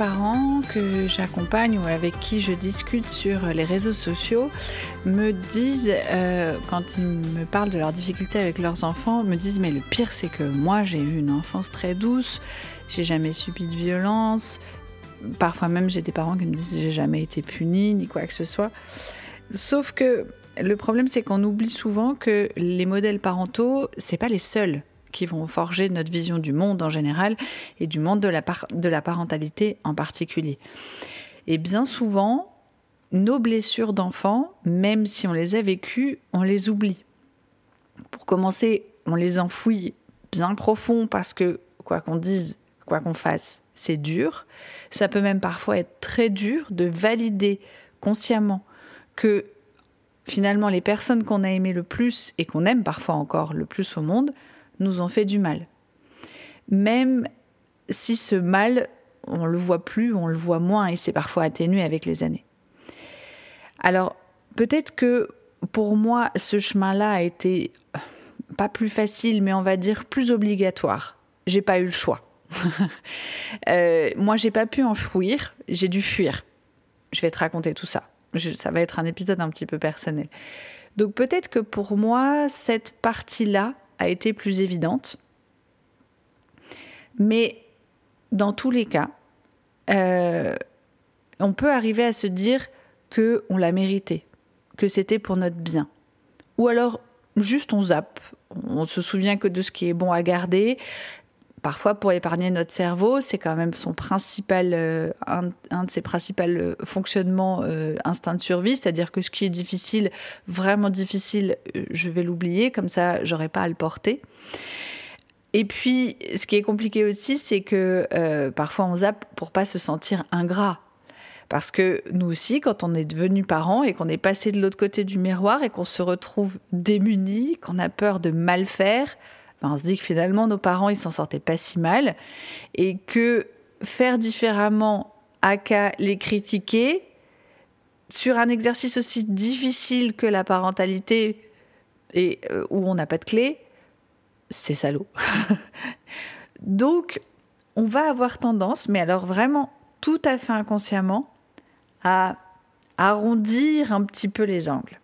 Parents que j'accompagne ou avec qui je discute sur les réseaux sociaux me disent, euh, quand ils me parlent de leurs difficultés avec leurs enfants, me disent mais le pire c'est que moi j'ai eu une enfance très douce, j'ai jamais subi de violence, parfois même j'ai des parents qui me disent j'ai jamais été puni ni quoi que ce soit. Sauf que le problème c'est qu'on oublie souvent que les modèles parentaux c'est pas les seuls qui vont forger notre vision du monde en général et du monde de la, de la parentalité en particulier. Et bien souvent, nos blessures d'enfants, même si on les a vécues, on les oublie. Pour commencer, on les enfouit bien profond parce que, quoi qu'on dise, quoi qu'on fasse, c'est dur. Ça peut même parfois être très dur de valider consciemment que finalement les personnes qu'on a aimées le plus et qu'on aime parfois encore le plus au monde nous ont fait du mal. Même si ce mal, on le voit plus, on le voit moins et c'est parfois atténué avec les années. Alors, peut-être que pour moi, ce chemin-là a été pas plus facile, mais on va dire plus obligatoire. J'ai pas eu le choix. euh, moi, j'ai pas pu enfouir, j'ai dû fuir. Je vais te raconter tout ça. ça va être un épisode un petit peu personnel. Donc peut-être que pour moi, cette partie-là, a été plus évidente. Mais dans tous les cas, euh, on peut arriver à se dire que on l'a mérité, que c'était pour notre bien. Ou alors juste on zappe, on se souvient que de ce qui est bon à garder, parfois pour épargner notre cerveau, c'est quand même son principal, euh, un, de ses principaux euh, fonctionnements euh, instinct de survie, c'est-à-dire que ce qui est difficile, vraiment difficile, je vais l'oublier, comme ça j'aurai pas à le porter. Et puis, ce qui est compliqué aussi, c'est que parfois on zappe pour pas se sentir ingrat. Parce que nous aussi, quand on est devenu parent et qu'on est passé de l'autre côté du miroir et qu'on se retrouve démuni, qu'on a peur de mal faire, ben, on se dit que finalement nos parents ils s'en sortaient pas si mal et que faire différemment à qu'à les critiquer sur un exercice aussi difficile que la parentalité et euh, où on n'a pas de clé, c'est salaud. Donc, on va avoir tendance, mais alors vraiment tout à fait inconsciemment, à arrondir un petit peu les angles.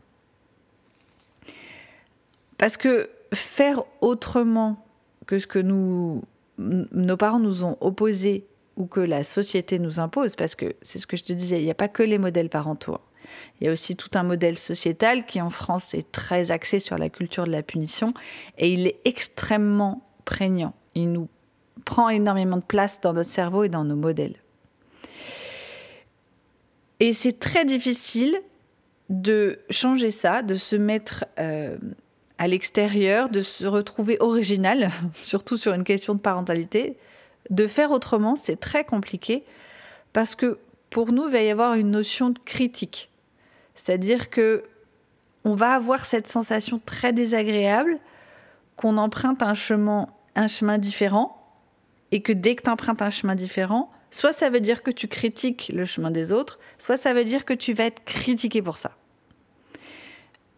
Parce que faire autrement que ce que nous, nos parents nous ont opposé ou que la société nous impose, parce que c'est ce que je te disais, il n'y a pas que les modèles parentaux. Il y a aussi tout un modèle sociétal qui en France est très axé sur la culture de la punition et il est extrêmement prégnant. Il nous prend énormément de place dans notre cerveau et dans nos modèles. Et c'est très difficile de changer ça, de se mettre euh, à l'extérieur, de se retrouver original, surtout sur une question de parentalité. De faire autrement, c'est très compliqué parce que pour nous, il va y avoir une notion de critique. C'est-à-dire que on va avoir cette sensation très désagréable qu'on emprunte un chemin, un chemin différent et que dès que tu empruntes un chemin différent, soit ça veut dire que tu critiques le chemin des autres, soit ça veut dire que tu vas être critiqué pour ça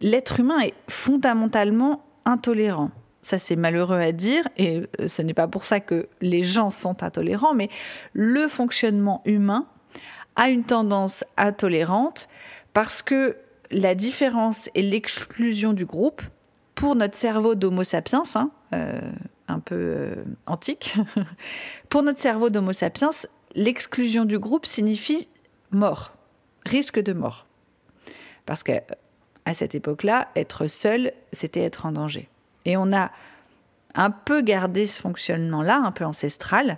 l'être humain est fondamentalement intolérant. ça c'est malheureux à dire, et euh, ce n'est pas pour ça que les gens sont intolérants, mais le fonctionnement humain a une tendance intolérante parce que la différence et l'exclusion du groupe, pour notre cerveau d'Homo sapiens, hein, euh, un peu euh, antique, pour notre cerveau d'Homo sapiens, l'exclusion du groupe signifie mort, risque de mort. Parce qu'à cette époque-là, être seul, c'était être en danger. Et on a un peu gardé ce fonctionnement-là, un peu ancestral,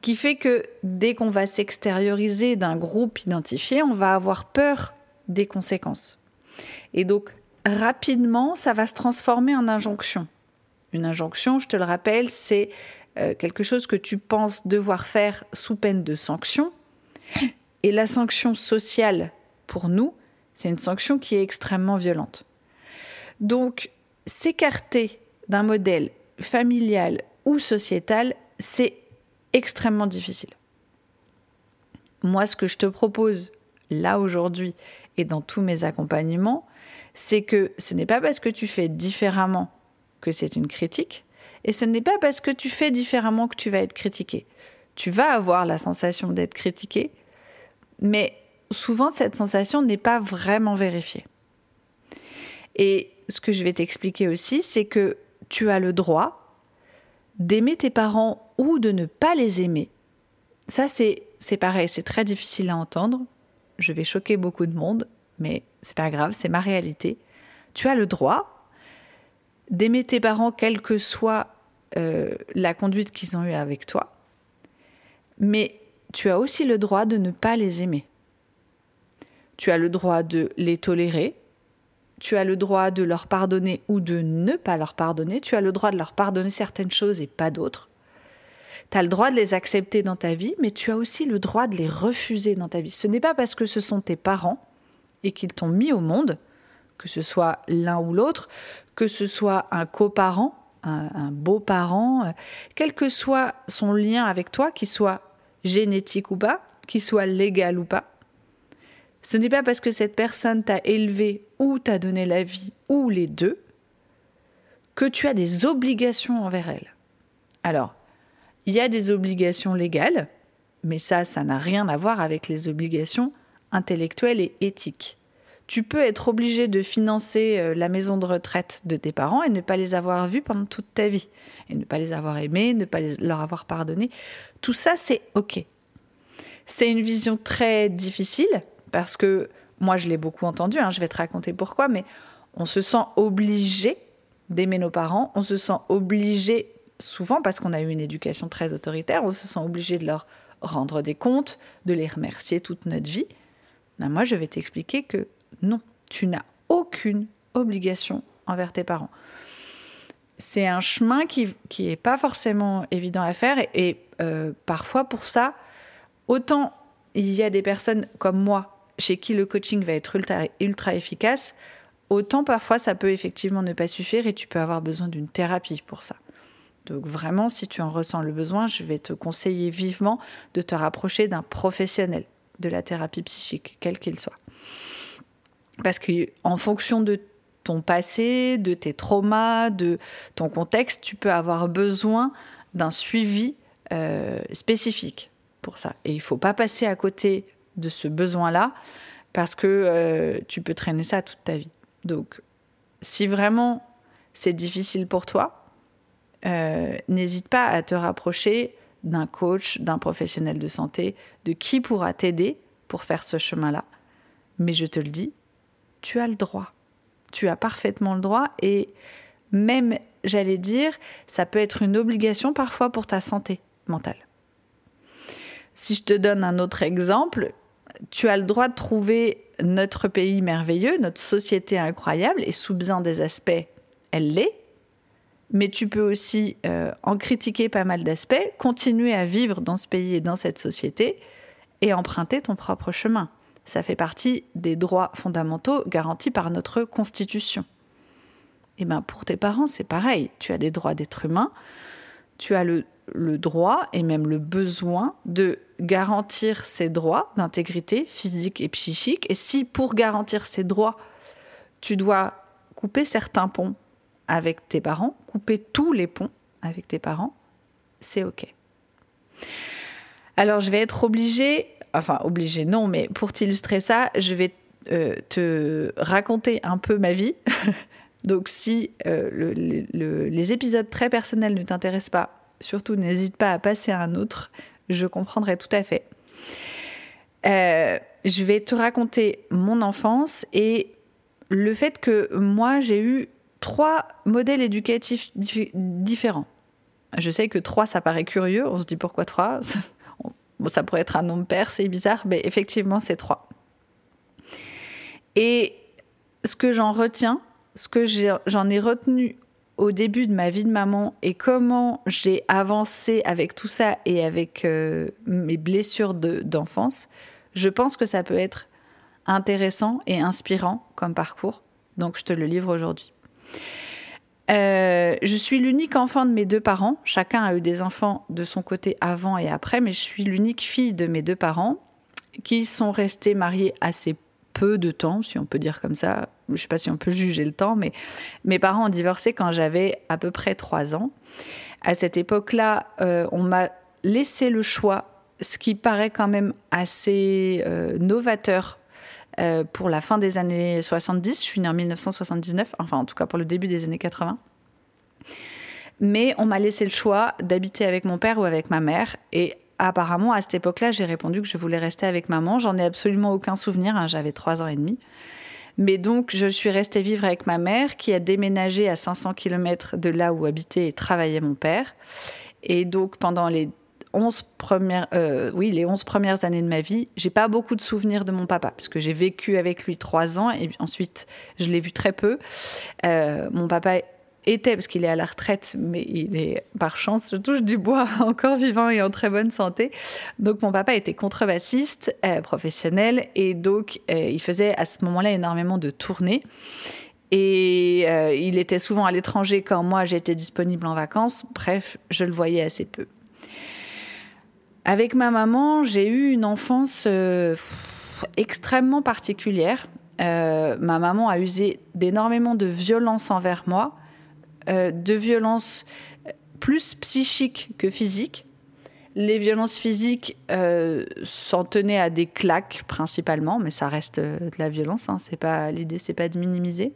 qui fait que dès qu'on va s'extérioriser d'un groupe identifié, on va avoir peur des conséquences. Et donc, rapidement, ça va se transformer en injonction. Une injonction, je te le rappelle, c'est euh, quelque chose que tu penses devoir faire sous peine de sanction. Et la sanction sociale, pour nous, c'est une sanction qui est extrêmement violente. Donc, s'écarter d'un modèle familial ou sociétal, c'est extrêmement difficile. Moi, ce que je te propose là aujourd'hui et dans tous mes accompagnements, c'est que ce n'est pas parce que tu fais différemment que c'est une critique, et ce n'est pas parce que tu fais différemment que tu vas être critiqué. Tu vas avoir la sensation d'être critiqué, mais souvent cette sensation n'est pas vraiment vérifiée. Et ce que je vais t'expliquer aussi, c'est que tu as le droit d'aimer tes parents ou de ne pas les aimer. Ça, c'est, c'est pareil, c'est très difficile à entendre. Je vais choquer beaucoup de monde, mais c'est pas grave, c'est ma réalité. Tu as le droit d'aimer tes parents, quelle que soit euh, la conduite qu'ils ont eue avec toi, mais tu as aussi le droit de ne pas les aimer. Tu as le droit de les tolérer, tu as le droit de leur pardonner ou de ne pas leur pardonner, tu as le droit de leur pardonner certaines choses et pas d'autres. Tu as le droit de les accepter dans ta vie, mais tu as aussi le droit de les refuser dans ta vie. Ce n'est pas parce que ce sont tes parents et qu'ils t'ont mis au monde, que ce soit l'un ou l'autre, que ce soit un coparent, un, un beau-parent, euh, quel que soit son lien avec toi, qu'il soit génétique ou pas, qu'il soit légal ou pas, ce n'est pas parce que cette personne t'a élevé ou t'a donné la vie ou les deux que tu as des obligations envers elle. Alors, il y a des obligations légales, mais ça, ça n'a rien à voir avec les obligations intellectuelles et éthiques. Tu peux être obligé de financer euh, la maison de retraite de tes parents et ne pas les avoir vus pendant toute ta vie, et ne pas les avoir aimés, ne pas leur avoir pardonné. Tout ça, c'est OK. C'est une vision très difficile parce que moi, je l'ai beaucoup entendu, hein, je vais te raconter pourquoi, mais on se sent obligé d'aimer nos parents, on se sent obligé, souvent parce qu'on a eu une éducation très autoritaire, on se sent obligé de leur rendre des comptes, de les remercier toute notre vie. Ben, moi, je vais t'expliquer que non, tu n'as aucune obligation envers tes parents. C'est un chemin qui n'est pas forcément évident à faire et, euh, parfois pour ça, autant il y a des personnes comme moi chez qui le coaching va être ultra, efficace, autant parfois ça peut effectivement ne pas suffire et tu peux avoir besoin d'une thérapie pour ça. Donc vraiment, si tu en ressens le besoin, je vais te conseiller vivement de te rapprocher d'un professionnel de la thérapie psychique, quel qu'il soit. Parce que en fonction de ton passé, de tes traumas, de ton contexte, tu peux avoir besoin d'un suivi euh, spécifique pour ça. Et il ne faut pas passer à côté de ce besoin-là parce que euh, tu peux traîner ça toute ta vie. Donc, si vraiment c'est difficile pour toi, euh, n'hésite pas à te rapprocher d'un coach, d'un professionnel de santé, de qui pourra t'aider pour faire ce chemin-là. Mais je te le dis, tu as le droit. Tu as parfaitement le droit et même, j'allais dire, ça peut être une obligation parfois pour ta santé mentale. Si je te donne un autre exemple, tu as le droit de trouver notre pays merveilleux, notre société incroyable, et sous bien des aspects, elle l'est. Mais tu peux aussi euh, en critiquer pas mal d'aspects, continuer à vivre dans ce pays et dans cette société, et emprunter ton propre chemin. Ça fait partie des droits fondamentaux garantis par notre Constitution. Et bien pour tes parents, c'est pareil. Tu as des droits d'être humain, tu as le le droit et même le besoin de garantir ses droits d'intégrité physique et psychique. Et si pour garantir ces droits, tu dois couper certains ponts avec tes parents, couper tous les ponts avec tes parents, c'est OK. Alors, je vais être obligée, enfin, obligée non, mais pour t'illustrer ça, je vais euh, te raconter un peu ma vie. Donc, si euh, les épisodes très personnels ne t'intéressent pas, surtout n'hésite pas à passer à un autre, je comprendrai tout à fait. Euh, je vais te raconter mon enfance et le fait que moi, j'ai eu trois modèles éducatifs différents. Je sais que trois, ça paraît curieux. On se dit pourquoi trois? Ça pourrait être un nombre pair, c'est bizarre, mais effectivement, c'est trois. Et ce que j'en retiens, ce que j'en ai retenu au début de ma vie de maman et comment j'ai avancé avec tout ça et avec euh, mes blessures d'enfance, je pense que ça peut être intéressant et inspirant comme parcours. Donc je te le livre aujourd'hui. Euh, je suis l'unique enfant de mes deux parents. Chacun a eu des enfants de son côté avant et après, mais je suis l'unique fille de mes deux parents qui sont restés mariés assez peu de temps, si on peut dire comme ça. Je ne sais pas si on peut juger le temps, mais mes parents ont divorcé quand j'avais à peu près trois ans. À cette époque-là, euh, on m'a laissé le choix, ce qui paraît quand même assez euh, novateur euh, pour la fin des années 70. Je suis née en 1979, enfin en tout cas pour le début des années 80. Mais on m'a laissé le choix d'habiter avec mon père ou avec ma mère. Et apparemment, à cette époque-là, j'ai répondu que je voulais rester avec maman. J'en ai absolument aucun souvenir, hein, j'avais trois ans et demi. Mais donc, je suis restée vivre avec ma mère qui a déménagé à 500 km de là où habitait et travaillait mon père. Et donc, pendant les 11 premières, euh, oui, les 11 premières années de ma vie, j'ai pas beaucoup de souvenirs de mon papa, parce que j'ai vécu avec lui trois ans et ensuite je l'ai vu très peu. Euh, mon papa était, parce qu'il est à la retraite, mais il est par chance, je touche du bois, encore vivant et en très bonne santé. Donc mon papa était contrebassiste euh, professionnel et donc il faisait à ce moment-là énormément de tournées. Et il était souvent à l'étranger quand moi j'étais disponible en vacances. Bref, je le voyais assez peu. Avec ma maman, j'ai eu une enfance euh, extrêmement particulière. Euh, ma maman a usé d'énormément de violence envers moi, euh, de violence plus psychique que physique. Les violences physiques s'en tenaient à des claques principalement, mais ça reste de la violence. Hein, c'est pas l'idée, c'est pas de minimiser.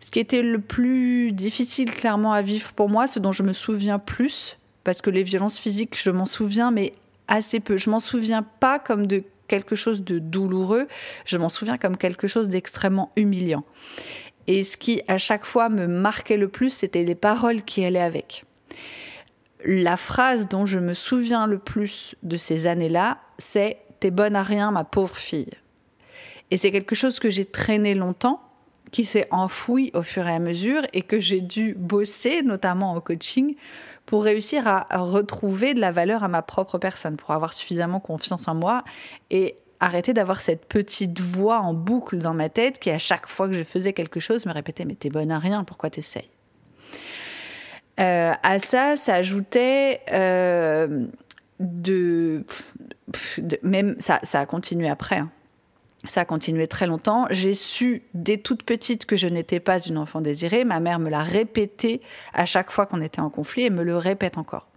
Ce qui était le plus difficile clairement à vivre pour moi, ce dont je me souviens plus, parce que les violences physiques, je m'en souviens, mais assez peu. Je m'en souviens pas comme de quelque chose de douloureux, je m'en souviens comme quelque chose d'extrêmement humiliant. Et ce qui, à chaque fois, me marquait le plus, c'était les paroles qui allaient avec. La phrase dont je me souviens le plus de ces années-là, c'est T'es bonne à rien, ma pauvre fille. Et c'est quelque chose que j'ai traîné longtemps, qui s'est enfoui au fur et à mesure et que j'ai dû bosser, notamment au coaching, pour réussir à retrouver de la valeur à ma propre personne, pour avoir suffisamment confiance en moi et arrêter d'avoir cette petite voix en boucle dans ma tête qui, à chaque fois que je faisais quelque chose, me répétait Mais t'es bonne à rien, pourquoi t'essayes? Euh, À ça s'ajoutait euh, de, Même ça, ça a continué après. Hein. Ça a continué très longtemps. J'ai su dès toute petite que je n'étais pas une enfant désirée. Ma mère me l'a répété à chaque fois qu'on était en conflit et me le répète encore.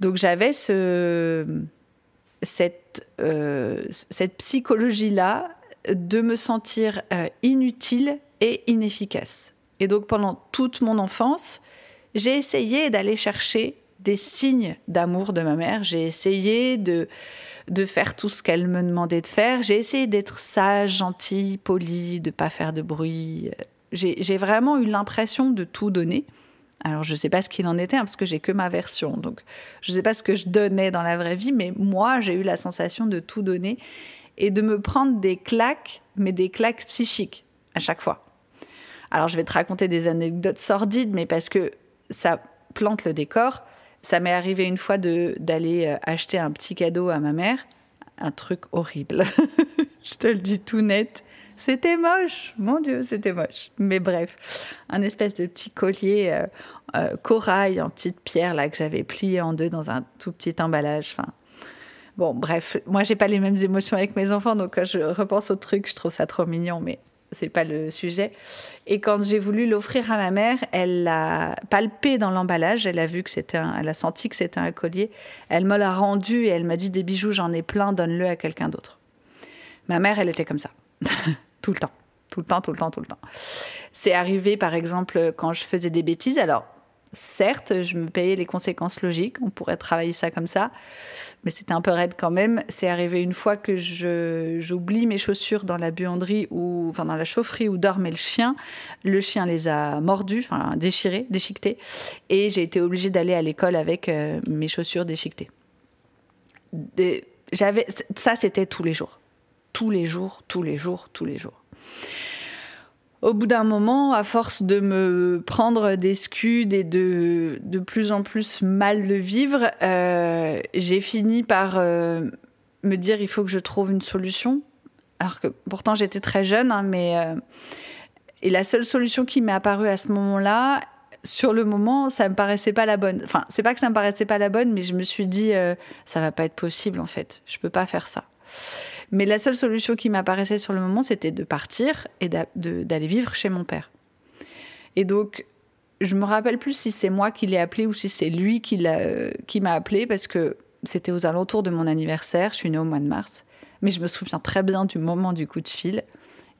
Donc j'avais ce, cette, euh, cette psychologie-là de me sentir euh, inutile et inefficace. Et donc pendant toute mon enfance, j'ai essayé d'aller chercher des signes d'amour de ma mère. J'ai essayé de de faire tout ce qu'elle me demandait de faire. J'ai essayé d'être sage, gentille, polie, de pas faire de bruit. J'ai vraiment eu l'impression de tout donner. Alors je ne sais pas ce qu'il en était hein, parce que j'ai que ma version, donc je ne sais pas ce que je donnais dans la vraie vie, mais moi j'ai eu la sensation de tout donner et de me prendre des claques, mais des claques psychiques à chaque fois. Alors je vais te raconter des anecdotes sordides, mais parce que ça plante le décor. Ça m'est arrivé une fois d'aller euh, acheter un petit cadeau à ma mère. Un truc horrible. Je te le dis tout net. C'était moche, mon Dieu, c'était moche. Mais bref, un espèce de petit collier euh, euh, corail en petite pierre là que j'avais plié en deux dans un tout petit emballage. Enfin, bon, bref, moi j'ai pas les mêmes émotions avec mes enfants, donc quand je repense au truc, je trouve ça trop mignon. Mais c'est pas le sujet. Et quand j'ai voulu l'offrir à ma mère, elle l'a palpé dans l'emballage. Elle a vu que c'était, elle a senti que c'était un collier. Elle me l'a rendu et elle m'a dit des bijoux, j'en ai plein, donne-le à quelqu'un d'autre. Ma mère, elle était comme ça, tout le temps, tout le temps, tout le temps, tout le temps. C'est arrivé, par exemple, quand je faisais des bêtises. Alors, certes, je me payais les conséquences logiques. On pourrait travailler ça comme ça mais c'était un peu raide quand même. C'est arrivé une fois que j'oublie mes chaussures dans la buanderie ou enfin dans la chaufferie où dormait le chien. Le chien les a mordus, enfin déchirés, déchiquetés, et j'ai été obligée d'aller à l'école avec euh, mes chaussures déchiquetées. J'avais ça, c'était tous les jours, tous les jours, tous les jours, tous les jours. Au bout d'un moment, à force de me prendre des scuds et de de plus en plus mal le vivre, euh, j'ai fini par euh, me dire il faut que je trouve une solution. Alors que pourtant j'étais très jeune, hein, mais euh, et la seule solution qui m'est apparue à ce moment-là, sur le moment, ça me paraissait pas la bonne. Enfin, c'est pas que ça me paraissait pas la bonne, mais je me suis dit ça va pas être possible en fait. Je peux pas faire ça. Mais la seule solution qui m'apparaissait sur le moment, c'était de partir et d'aller vivre chez mon père. Et donc, je me rappelle plus si c'est moi qui l'ai appelé ou si c'est lui qui m'a appelé parce que c'était aux alentours de mon anniversaire. Je suis née au mois de mars. Mais je me souviens très bien du moment du coup de fil.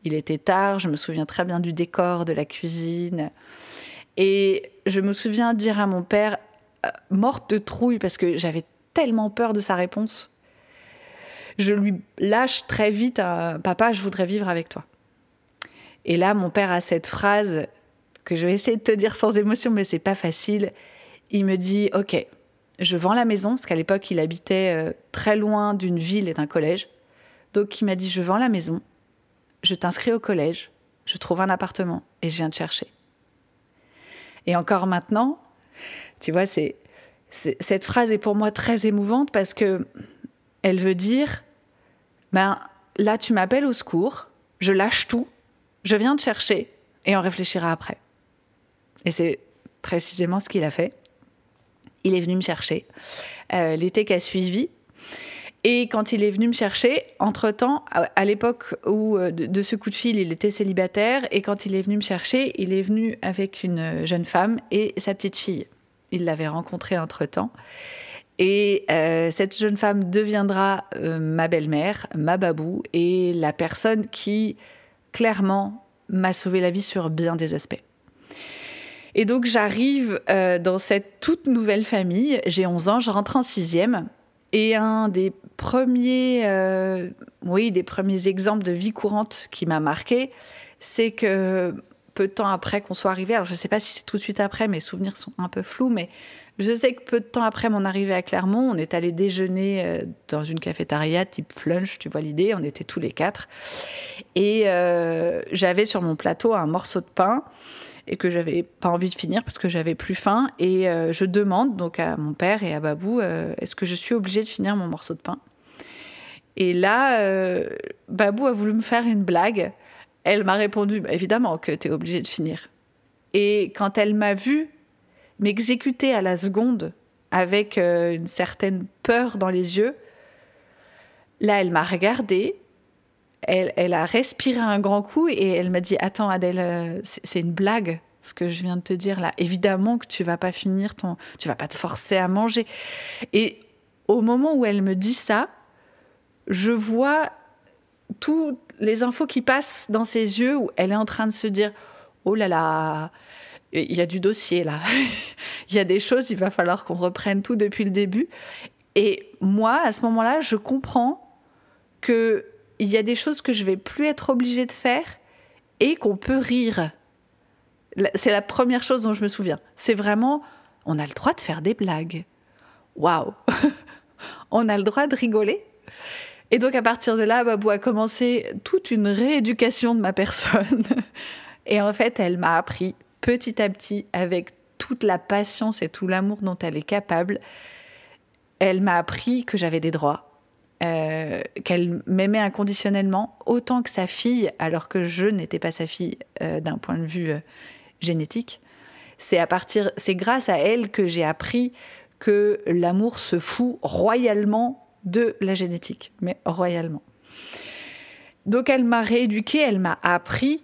Il était tard, je me souviens très bien du décor, de la cuisine. Et je me souviens dire à mon père, euh, morte de trouille, parce que j'avais tellement peur de sa réponse je lui lâche très vite un papa, je voudrais vivre avec toi. Et là, mon père a cette phrase que je vais essayer de te dire sans émotion, mais c'est pas facile. Il me dit Ok, je vends la maison, parce qu'à l'époque, il habitait euh, très loin d'une ville et d'un collège. Donc, il m'a dit Je vends la maison, je t'inscris au collège, je trouve un appartement et je viens te chercher. Et encore maintenant, tu vois, cette phrase est pour moi très émouvante parce que elle veut dire ben là tu m'appelles au secours, je lâche tout, je viens te chercher et on réfléchira après. Et c'est précisément ce qu'il a fait. Il est venu me chercher euh, l'été qui a suivi. Et quand il est venu me chercher, entre-temps, à l'époque où euh, de, ce coup de fil, il était célibataire, et quand il est venu me chercher, il est venu avec une jeune femme et sa petite fille. Il l'avait rencontrée entre-temps. Et euh, cette jeune femme deviendra euh, ma belle-mère, ma babou, et la personne qui, clairement, m'a sauvé la vie sur bien des aspects. Et donc j'arrive euh, dans cette toute nouvelle famille, j'ai 11 ans, je rentre en sixième, et un des premiers, oui, des premiers exemples de vie courante qui m'a marqué, c'est que peu de temps après qu'on soit arrivé, alors je ne sais pas si c'est tout de suite après, mes souvenirs sont un peu flous, mais je sais que peu de temps après mon arrivée à Clermont, on est allé déjeuner euh, dans une cafétéria type flunch, tu vois l'idée, on était tous les quatre. Et euh, j'avais sur mon plateau un morceau de pain et que j'avais pas envie de finir parce que j'avais plus faim. Et euh, je demande donc à mon père et à Babou, est-ce que je suis obligée de finir mon morceau de pain? Et là, Babou a voulu me faire une blague. Elle m'a répondu, bah, évidemment que tu es obligée de finir. Et quand elle m'a vue m'exécuter à la seconde avec euh, une certaine peur dans les yeux. Là, elle m'a regardée, elle, elle, a respiré un grand coup et elle m'a dit Attends, Adèle, euh, c'est une blague ce que je viens de te dire là. Évidemment que tu vas pas finir ton. Tu vas pas te forcer à manger. Et au moment où elle me dit ça, je vois toutes les infos qui passent dans ses yeux où elle est en train de se dire Oh là là, il y a du dossier là. il y a des choses, il va falloir qu'on reprenne tout depuis le début. Et moi, à ce moment-là, je comprends que il y a des choses que je vais plus être obligée de faire et qu'on peut rire. C'est la première chose dont je me souviens. C'est vraiment, on a le droit de faire des blagues. Waouh On a le droit de rigoler. Et donc à partir de là, Babou a commencé toute une rééducation de ma personne. Et en fait, elle m'a appris petit à petit, avec toute la patience et tout l'amour dont elle est capable, elle m'a appris que j'avais des droits, euh, qu'elle m'aimait inconditionnellement autant que sa fille, alors que je n'étais pas sa fille euh, d'un point de vue euh, génétique. C'est à partir, c'est grâce à elle que j'ai appris que l'amour se fout royalement de la génétique, mais royalement. Donc elle m'a rééduquée, elle m'a appris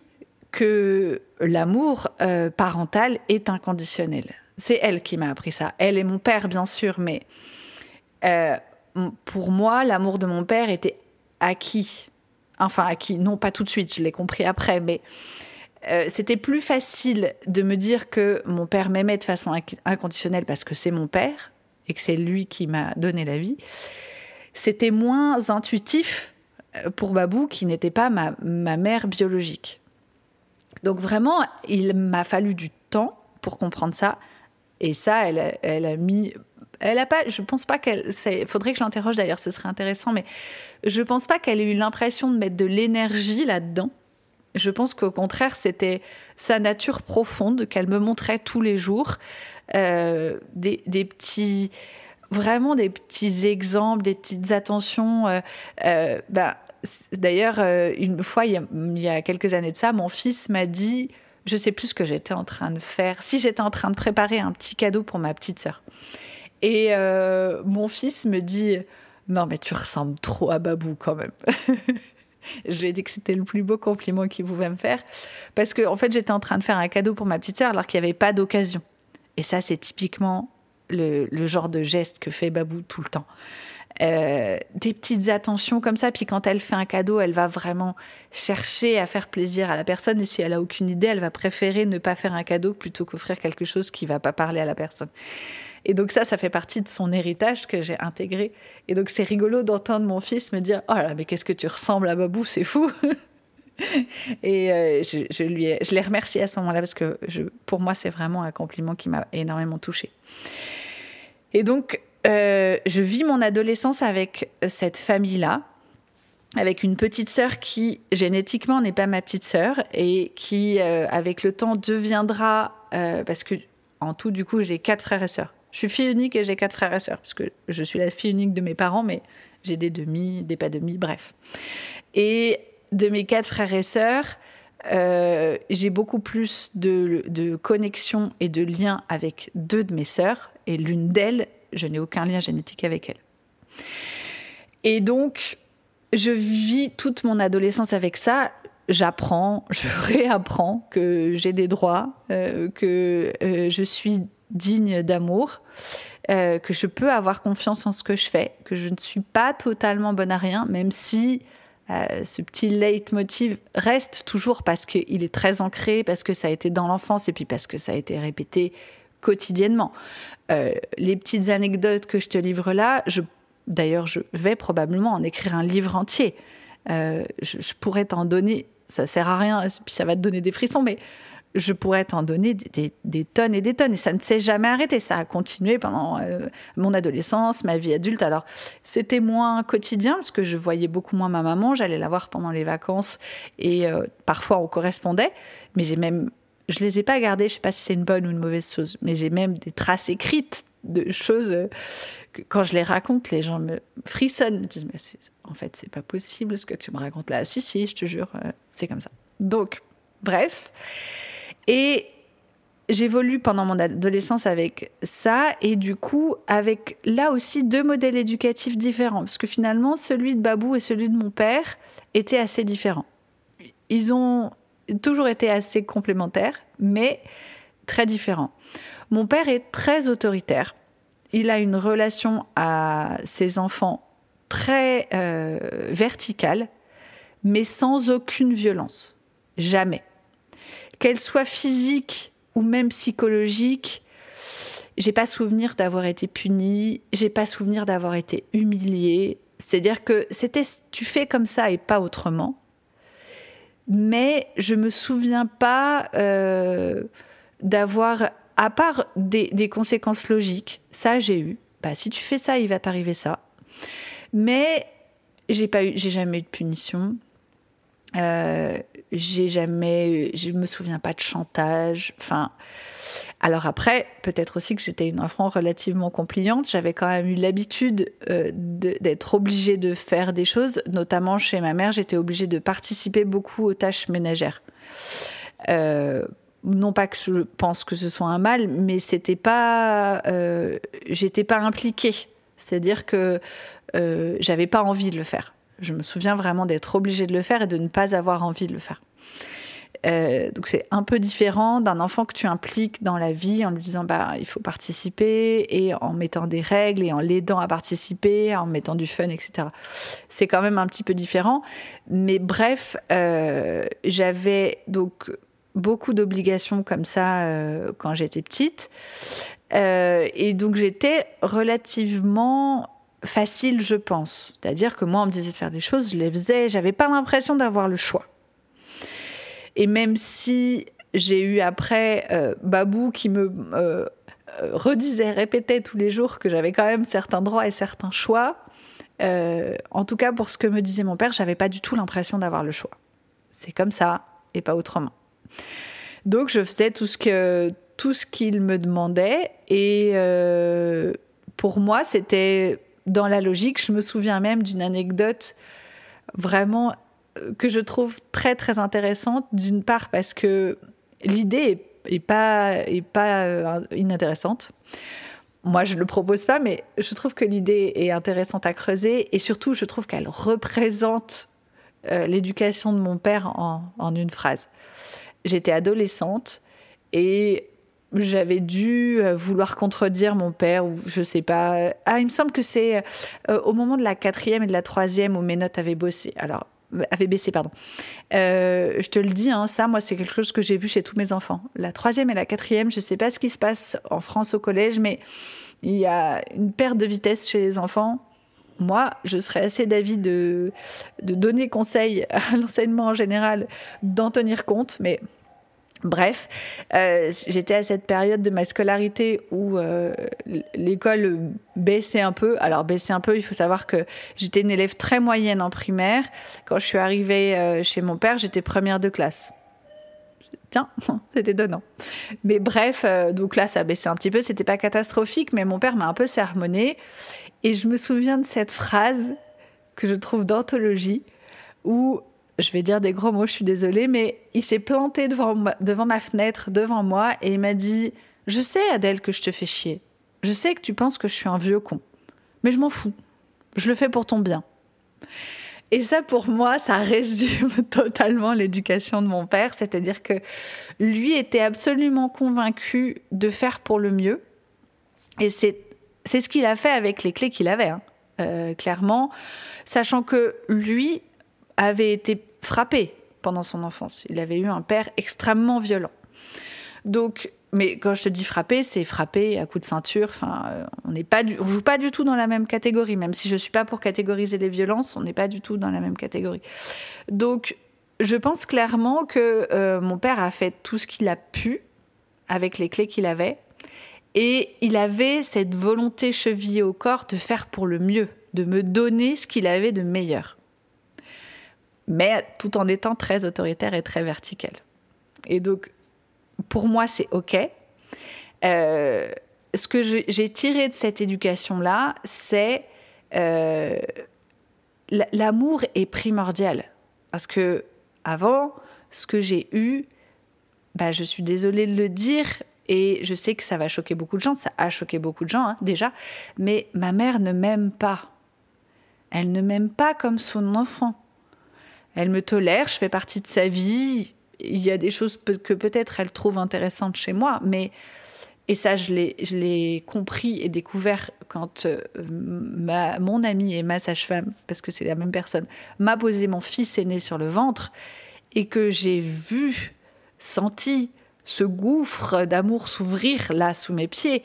que l'amour euh, parental est inconditionnel. C'est elle qui m'a appris ça. Elle et mon père, bien sûr, mais euh, pour moi, l'amour de mon père était acquis. Enfin, acquis, non pas tout de suite, je l'ai compris après, mais euh, c'était plus facile de me dire que mon père m'aimait de façon inconditionnelle parce que c'est mon père et que c'est lui qui m'a donné la vie. C'était moins intuitif pour Babou qui n'était pas ma, mère biologique. Donc vraiment, il m'a fallu du temps pour comprendre ça. Et ça, elle, a mis elle a pas, je pense pas qu'elle. Faudrait que je l'interroge d'ailleurs, ce serait intéressant, mais je pense pas qu'elle ait eu l'impression de mettre de l'énergie là-dedans. Je pense qu'au contraire, c'était sa nature profonde qu'elle me montrait tous les jours. Euh, des, petits. Vraiment des petits exemples, des petites attentions. Ben, D'ailleurs, une fois, il y, a, quelques années de ça, mon fils m'a dit je sais plus ce que j'étais en train de faire. Si j'étais en train de préparer un petit cadeau pour ma petite sœur. Et mon fils me dit Non, mais tu ressembles trop à Babou quand même. je lui ai dit que c'était le plus beau compliment qu'il pouvait me faire. Parce que, en fait, j'étais en train de faire un cadeau pour ma petite sœur alors qu'il n'y avait pas d'occasion. Et ça, c'est typiquement le, genre de geste que fait Babou tout le temps. Euh, des petites attentions comme ça. Puis quand elle fait un cadeau, elle va vraiment chercher à faire plaisir à la personne. Et si elle a aucune idée, elle va préférer ne pas faire un cadeau plutôt qu'offrir quelque chose qui va pas parler à la personne. Et donc ça, ça fait partie de son héritage que j'ai intégré. Et donc c'est rigolo d'entendre mon fils me dire Oh là, mais qu'est-ce que tu ressembles à Babou, c'est fou Et euh, je, lui ai, je l'ai remercié à ce moment-là parce que pour moi, c'est vraiment un compliment qui m'a énormément touchée. Et donc, euh, je vis mon adolescence avec cette famille-là, avec une petite sœur qui génétiquement n'est pas ma petite sœur et qui, euh, avec le temps, deviendra, parce que en tout, du coup, j'ai quatre frères et sœurs. Je suis fille unique et j'ai quatre frères et sœurs, parce que je suis la fille unique de mes parents, mais j'ai des demi, des pas demi, bref. Et de mes quatre frères et sœurs, euh, j'ai beaucoup plus de, de connexion et de lien avec deux de mes sœurs, et l'une d'elles, je n'ai aucun lien génétique avec elle. Et donc, je vis toute mon adolescence avec ça. J'apprends, je réapprends que j'ai des droits, euh, que euh, je suis digne d'amour, euh, que je peux avoir confiance en ce que je fais, que je ne suis pas totalement bonne à rien, même si ce petit leitmotiv reste toujours parce qu'il est très ancré, parce que ça a été dans l'enfance et puis parce que ça a été répété quotidiennement. Euh, les petites anecdotes que je te livre là, je, d'ailleurs, je vais probablement en écrire un livre entier. je, je, pourrais t'en donner, ça sert à rien, puis ça va te donner des frissons, mais je pourrais t'en donner des, tonnes et des tonnes. Et ça ne s'est jamais arrêté. Ça a continué pendant euh, mon adolescence, ma vie adulte. Alors, c'était moins quotidien parce que je voyais beaucoup moins ma maman. J'allais la voir pendant les vacances et euh, parfois on correspondait. Mais j'ai même, je les ai pas gardées. Je sais pas si c'est une bonne ou une mauvaise chose, mais j'ai même des traces écrites de choses euh, que quand je les raconte, les gens me frissonnent, me disent mais en fait c'est pas possible ce que tu me racontes là. Si si, je te jure, c'est comme ça. Donc, bref. Et j'évolue pendant mon adolescence avec ça et du coup avec là aussi deux modèles éducatifs différents parce que finalement celui de Babou et celui de mon père étaient assez différents. Ils ont toujours été assez complémentaires mais très différents. Mon père est très autoritaire. Il a une relation à ses enfants très euh, verticale mais sans aucune violence. Jamais qu'elle soit physique ou même psychologique, j'ai pas souvenir d'avoir été punie, j'ai pas souvenir d'avoir été humiliée. C'est-à-dire que c'était tu fais comme ça et pas autrement. Mais je me souviens pas euh, d'avoir, à part des, conséquences logiques, ça j'ai eu. Bah, si tu fais ça, il va t'arriver ça. Mais j'ai pas eu, j'ai jamais eu de punition. Euh, j'ai jamais, je me souviens pas de chantage. Enfin, alors après, peut-être aussi que j'étais une enfant relativement compliante. J'avais quand même eu l'habitude euh, d'être obligée de faire des choses, notamment chez ma mère. J'étais obligée de participer beaucoup aux tâches ménagères. Euh, non pas que je pense que ce soit un mal, mais c'était pas, j'étais pas impliquée. C'est-à-dire que j'avais pas envie de le faire Je me souviens vraiment d'être obligée de le faire et de ne pas avoir envie de le faire. Euh, donc c'est un peu différent d'un enfant que tu impliques dans la vie en lui disant bah il faut participer et en mettant des règles et en l'aidant à participer, en mettant du fun, etc. C'est quand même un petit peu différent. Mais bref, euh, j'avais donc beaucoup d'obligations comme ça euh, quand j'étais petite. et donc j'étais relativement facile, je pense. C'est-à-dire que moi, on me disait de faire des choses, je les faisais, j'avais pas l'impression d'avoir le choix. Et même si j'ai eu après euh, Babou qui me euh, euh, redisait, répétait tous les jours que j'avais quand même certains droits et certains choix, en tout cas pour ce que me disait mon père, j'avais pas du tout l'impression d'avoir le choix. C'est comme ça et pas autrement. Donc je faisais tout ce que tout ce qu'il me demandait et pour moi c'était dans la logique. Je me souviens même d'une anecdote vraiment que je trouve très très intéressante, d'une part parce que l'idée est, pas, est pas euh, inintéressante. Moi, je ne le propose pas, mais je trouve que l'idée est intéressante à creuser et surtout, je trouve qu'elle représente euh, l'éducation de mon père en, en une phrase. J'étais adolescente et j'avais dû euh, vouloir contredire mon père ou je sais pas. Ah, il me semble que c'est au moment de la quatrième et de la troisième où mes notes avaient bossé. Alors, avait baissé, pardon. Euh, je te le dis, hein, ça, moi, c'est quelque chose que j'ai vu chez tous mes enfants. La troisième et la quatrième, je ne sais pas ce qui se passe en France au collège, mais il y a une perte de vitesse chez les enfants. Moi, je serais assez d'avis de, de donner conseil à l'enseignement en général, d'en tenir compte, mais Bref, euh, j'étais à cette période de ma scolarité où euh, l'école baissait un peu. Alors baissait un peu, il faut savoir que j'étais une élève très moyenne en primaire. Quand je suis arrivée euh, chez mon père, j'étais première de classe. Tiens, c'était étonnant. Mais bref, donc là, ça baissait un petit peu. C'était pas catastrophique, mais mon père m'a un peu sermonné. Et je me souviens de cette phrase que je trouve d'anthologie où je vais dire des gros mots, je suis désolée, mais il s'est planté devant ma, devant ma fenêtre, devant moi, et il m'a dit Je sais, Adèle, que je te fais chier. Je sais que tu penses que je suis un vieux con. Mais je m'en fous. Je le fais pour ton bien. Et ça, pour moi, ça résume totalement l'éducation de mon père. C'est-à-dire que lui était absolument convaincu de faire pour le mieux. Et c'est, c'est ce qu'il a fait avec les clés qu'il avait, hein. euh, clairement. Sachant que lui, avait été frappé pendant son enfance. Il avait eu un père extrêmement violent. Donc, mais quand je te dis frappé, c'est frappé à coup de ceinture. Enfin, euh, on n'est pas, on joue pas du tout dans la même catégorie. Même si je suis pas pour catégoriser les violences, on n'est pas du tout dans la même catégorie. Donc, je pense clairement que euh, mon père a fait tout ce qu'il a pu avec les clés qu'il avait, et il avait cette volonté chevillée au corps de faire pour le mieux, de me donner ce qu'il avait de meilleur mais tout en étant très autoritaire et très vertical. Et donc, pour moi, c'est OK. Euh, ce que j'ai tiré de cette éducation-là, c'est euh, l'amour est primordial. Parce que avant, ce que j'ai eu, bah, je suis désolée de le dire, et je sais que ça va choquer beaucoup de gens, ça a choqué beaucoup de gens hein, déjà, mais ma mère ne m'aime pas. Elle ne m'aime pas comme son enfant. Elle me tolère, je fais partie de sa vie. Il y a des choses que peut-être elle trouve intéressantes chez moi, mais et ça, je l'ai compris et découvert quand euh, ma, mon amie et ma sage-femme, parce que c'est la même personne, m'a posé mon fils aîné sur le ventre et que j'ai vu, senti ce gouffre d'amour s'ouvrir là sous mes pieds.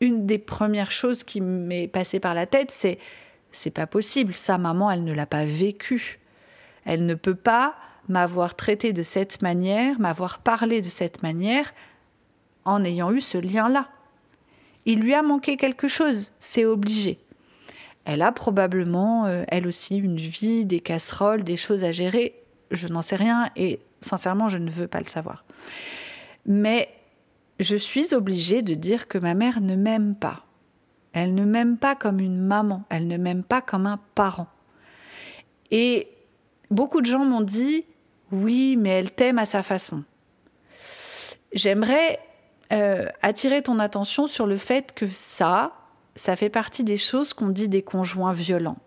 Une des premières choses qui m'est passée par la tête, c'est c'est pas possible, ça, maman, elle ne l'a pas vécu. Elle ne peut pas m'avoir traité de cette manière, m'avoir parlé de cette manière en ayant eu ce lien-là. Il lui a manqué quelque chose, c'est obligé. Elle a probablement, euh, elle aussi, une vie, des casseroles, des choses à gérer. Je n'en sais rien et sincèrement, je ne veux pas le savoir. Mais je suis obligée de dire que ma mère ne m'aime pas. Elle ne m'aime pas comme une maman, elle ne m'aime pas comme un parent. Et beaucoup de gens m'ont dit oui, mais elle t'aime à sa façon. J'aimerais euh, attirer ton attention sur le fait que ça, ça fait partie des choses qu'on dit des conjoints violents.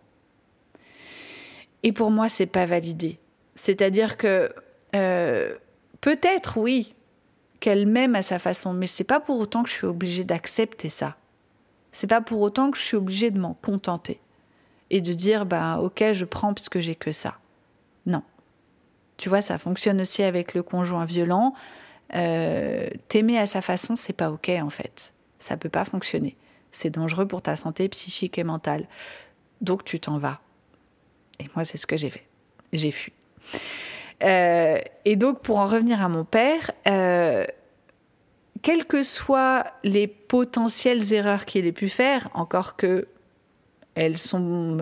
Et pour moi, c'est pas validé. C'est-à-dire que euh, peut-être, oui, qu'elle m'aime à sa façon, mais c'est pas pour autant que je suis obligée d'accepter ça. C'est pas pour autant que je suis obligée de m'en contenter et de dire bah ok je prends puisque j'ai que ça. Non. Tu vois, ça fonctionne aussi avec le conjoint violent. Euh, t'aimer à sa façon, c'est pas ok en fait. Ça peut pas fonctionner. C'est dangereux pour ta santé psychique et mentale. Donc tu t'en vas. Et moi, c'est ce que j'ai fait. J'ai fui. Euh, et donc, pour en revenir à mon père, euh, quelles que soient les potentielles erreurs qu'il ait pu faire, encore que elles sont.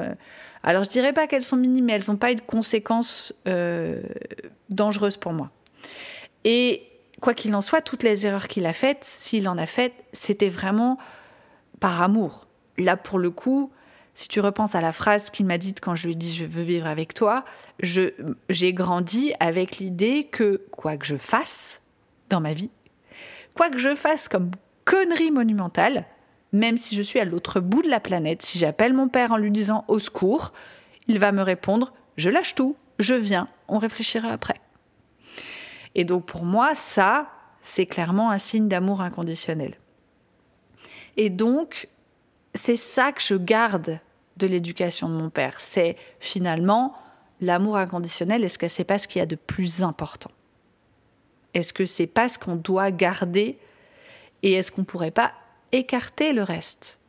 Euh, alors, je dirais pas qu'elles sont minimes, mais elles n'ont pas eu de conséquences dangereuses pour moi. Et quoi qu'il en soit, toutes les erreurs qu'il a faites, s'il en a faites, c'était vraiment par amour. Là, pour le coup, si tu repenses à la phrase qu'il m'a dite quand je lui ai dit je veux vivre avec toi, j'ai grandi avec l'idée que quoi que je fasse dans ma vie, quoi que je fasse comme connerie monumentale, même si je suis à l'autre bout de la planète, si j'appelle mon père en lui disant au secours, il va me répondre je lâche tout, je viens, on réfléchira après. Et donc pour moi, ça, c'est clairement un signe d'amour inconditionnel. Et donc, c'est ça que je garde de l'éducation de mon père. C'est finalement l'amour inconditionnel. Est-ce que c'est pas ce qu'il y a de plus important? Est-ce que c'est pas ce qu'on doit garder? Et est-ce qu'on pourrait pas écarter le reste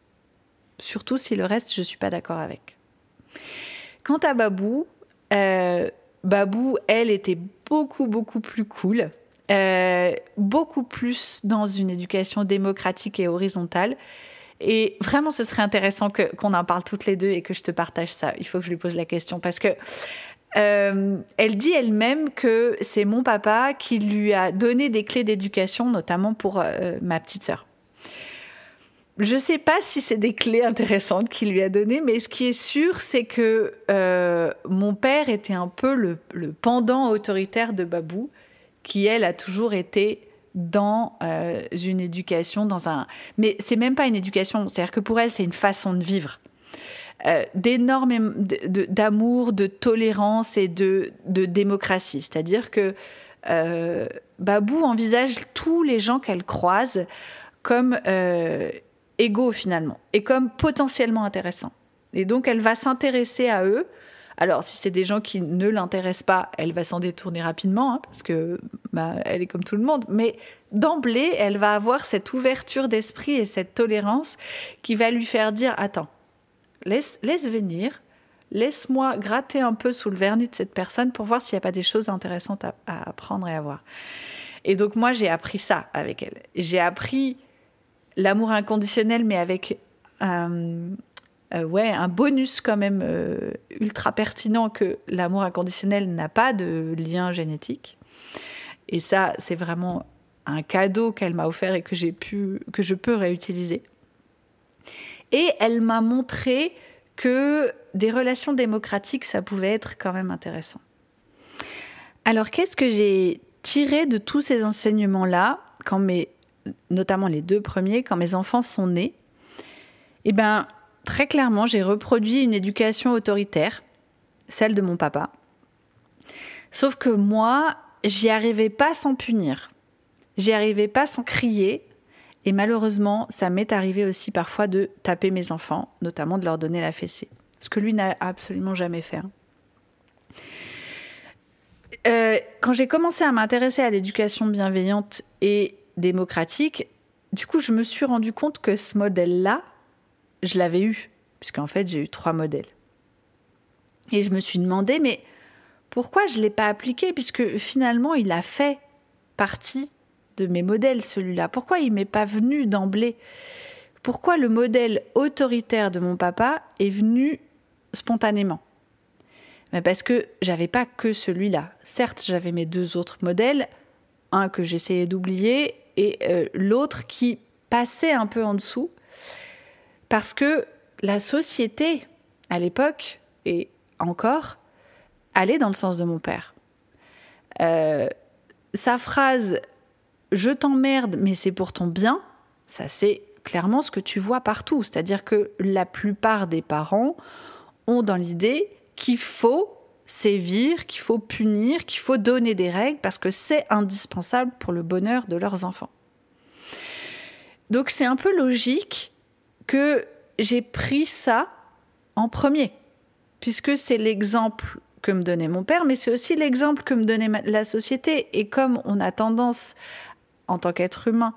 Surtout si le reste, je suis pas d'accord avec. Quant à Babou, euh, Babou, elle était beaucoup beaucoup plus cool. Euh, beaucoup plus dans une éducation démocratique et horizontale. Et vraiment, ce serait intéressant qu'on en parle toutes les deux et que je te partage ça. Il faut que je lui pose la question parce que euh, elle dit elle-même que c'est mon papa qui lui a donné des clés d'éducation, notamment pour ma petite sœur. Je ne sais pas si c'est des clés intéressantes qu'il lui a données, mais ce qui est sûr, c'est que euh, mon père était un peu le, pendant autoritaire de Babou, qui elle a toujours été dans euh, une éducation, dans un. Mais c'est même pas une éducation, c'est-à-dire que pour elle, c'est une façon de vivre. Euh, d'énormes d'amour, de, tolérance et de, de démocratie. C'est-à-dire que euh, Babou envisage tous les gens qu'elle croise comme égaux finalement et comme potentiellement intéressants. Et donc elle va s'intéresser à eux alors, si c'est des gens qui ne l'intéressent pas, elle va s'en détourner rapidement, hein, parce que bah, elle est comme tout le monde. Mais d'emblée, elle va avoir cette ouverture d'esprit et cette tolérance qui va lui faire dire attends, laisse, laisse venir, laisse-moi gratter un peu sous le vernis de cette personne pour voir s'il n'y a pas des choses intéressantes à, apprendre et à voir. Et donc moi, j'ai appris ça avec elle. J'ai appris l'amour inconditionnel, mais avec euh, ouais, un bonus quand même euh, ultra pertinent que l'amour inconditionnel n'a pas de lien génétique. Et ça, c'est vraiment un cadeau qu'elle m'a offert et que j'ai pu, que je peux réutiliser. Et elle m'a montré que des relations démocratiques, ça pouvait être quand même intéressant. Alors, qu'est-ce que j'ai tiré de tous ces enseignements-là, quand mes, notamment les deux premiers, quand mes enfants sont nés Eh bien, très clairement, j'ai reproduit une éducation autoritaire, celle de mon papa. Sauf que moi, j'y arrivais pas sans punir. J'y arrivais pas sans crier. Et malheureusement, ça m'est arrivé aussi parfois de taper mes enfants, notamment de leur donner la fessée. Ce que lui n'a absolument jamais fait. Hein. Euh, quand j'ai commencé à m'intéresser à l'éducation bienveillante et démocratique, du coup, je me suis rendu compte que ce modèle-là, je l'avais eu, puisqu'en fait, j'ai eu trois modèles. Et je me suis demandé, mais pourquoi je ne l'ai pas appliqué, puisque finalement, il a fait partie de mes modèles, celui-là. Pourquoi il m'est pas venu d'emblée? Pourquoi le modèle autoritaire de mon papa est venu spontanément? Mais Parce que j'avais pas que celui-là. Certes, j'avais mes deux autres modèles, un que j'essayais d'oublier et euh, l'autre qui passait un peu en dessous, parce que la société, à l'époque, et encore, allait dans le sens de mon père. Euh, sa phrase Je t'emmerde, mais c'est pour ton bien, ça c'est clairement ce que tu vois partout. C'est-à-dire que la plupart des parents ont dans l'idée qu'il faut sévir, qu'il faut punir, qu'il faut donner des règles parce que c'est indispensable pour le bonheur de leurs enfants. Donc c'est un peu logique que j'ai pris ça en premier, puisque c'est l'exemple que me donnait mon père, mais c'est aussi l'exemple que me donnait la société. Et comme on a tendance, en tant qu'être humain,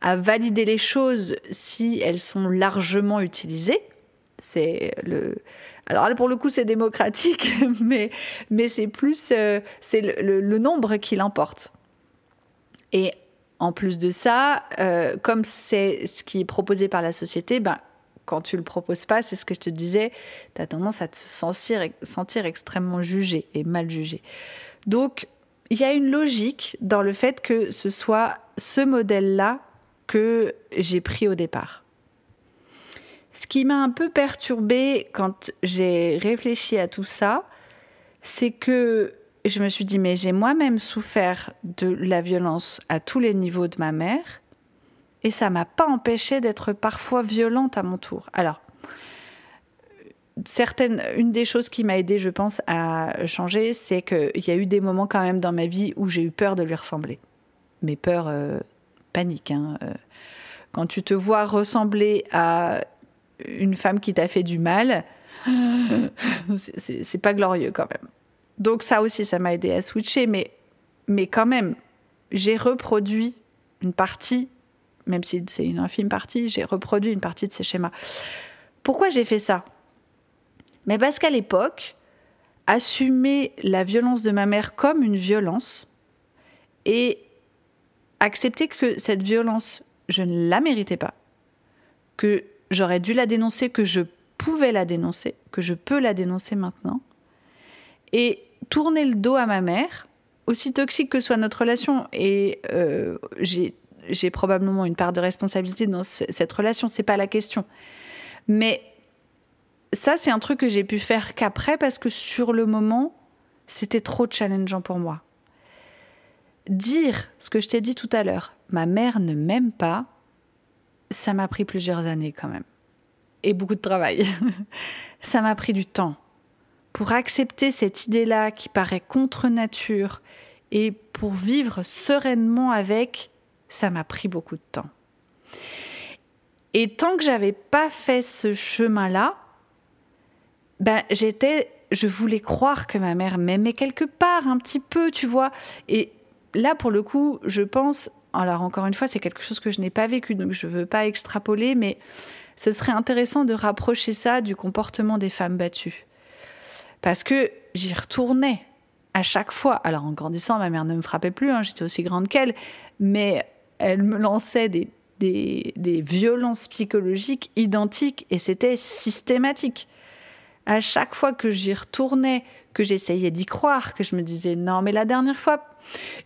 à valider les choses si elles sont largement utilisées, c'est le. Alors là, pour le coup, c'est démocratique, mais, c'est plus. Euh, c'est le, nombre qui l'emporte. Et en plus de ça, euh, comme c'est ce qui est proposé par la société, ben, quand tu le proposes pas, c'est ce que je te disais, tu as tendance à te sentir extrêmement jugé et mal jugé. Donc, il y a une logique dans le fait que ce soit ce modèle-là que j'ai pris au départ. Ce qui m'a un peu perturbée quand j'ai réfléchi à tout ça, c'est que je me suis dit, mais j'ai moi-même souffert de la violence à tous les niveaux de ma mère, et ça m'a pas empêché d'être parfois violente à mon tour. Alors, certaines, une des choses qui m'a aidé, je pense, à changer, c'est qu'il y a eu des moments quand même dans ma vie où j'ai eu peur de lui ressembler. Mais peur euh, panique. Hein, euh. Quand tu te vois ressembler à une femme qui t'a fait du mal, c'est pas glorieux quand même. Donc ça aussi, ça m'a aidé à switcher, mais, mais quand même, j'ai reproduit une partie, même si c'est une infime partie, j'ai reproduit une partie de ces schémas. Pourquoi j'ai fait ça? Mais parce qu'à l'époque, assumer la violence de ma mère comme une violence et accepter que cette violence, je ne la méritais pas, que j'aurais dû la dénoncer, que je pouvais la dénoncer, que je peux la dénoncer maintenant, et tourner le dos à ma mère, aussi toxique que soit notre relation, et euh, j'ai probablement une part de responsabilité dans cette relation, c'est pas la question. Mais ça, c'est un truc que j'ai pu faire qu'après parce que sur le moment, c'était trop challengeant pour moi. Dire ce que je t'ai dit tout à l'heure, ma mère ne m'aime pas, ça m'a pris plusieurs années quand même. Et beaucoup de travail. ça m'a pris du temps pour accepter cette idée-là qui paraît contre nature et pour vivre sereinement avec, ça m'a pris beaucoup de temps. Et tant que j'avais pas fait ce chemin-là, ben j'étais, je voulais croire que ma mère m'aimait quelque part un petit peu, tu vois. Et là, pour le coup, je pense, alors encore une fois, c'est quelque chose que je n'ai pas vécu, donc je ne veux pas extrapoler, mais ce serait intéressant de rapprocher ça du comportement des femmes battues. Parce que j'y retournais à chaque fois. Alors en grandissant, ma mère ne me frappait plus, hein, j'étais aussi grande qu'elle, mais elle me lançait des, des, des violences psychologiques identiques et c'était systématique. À chaque fois que j'y retournais, que j'essayais d'y croire, que je me disais non mais la dernière fois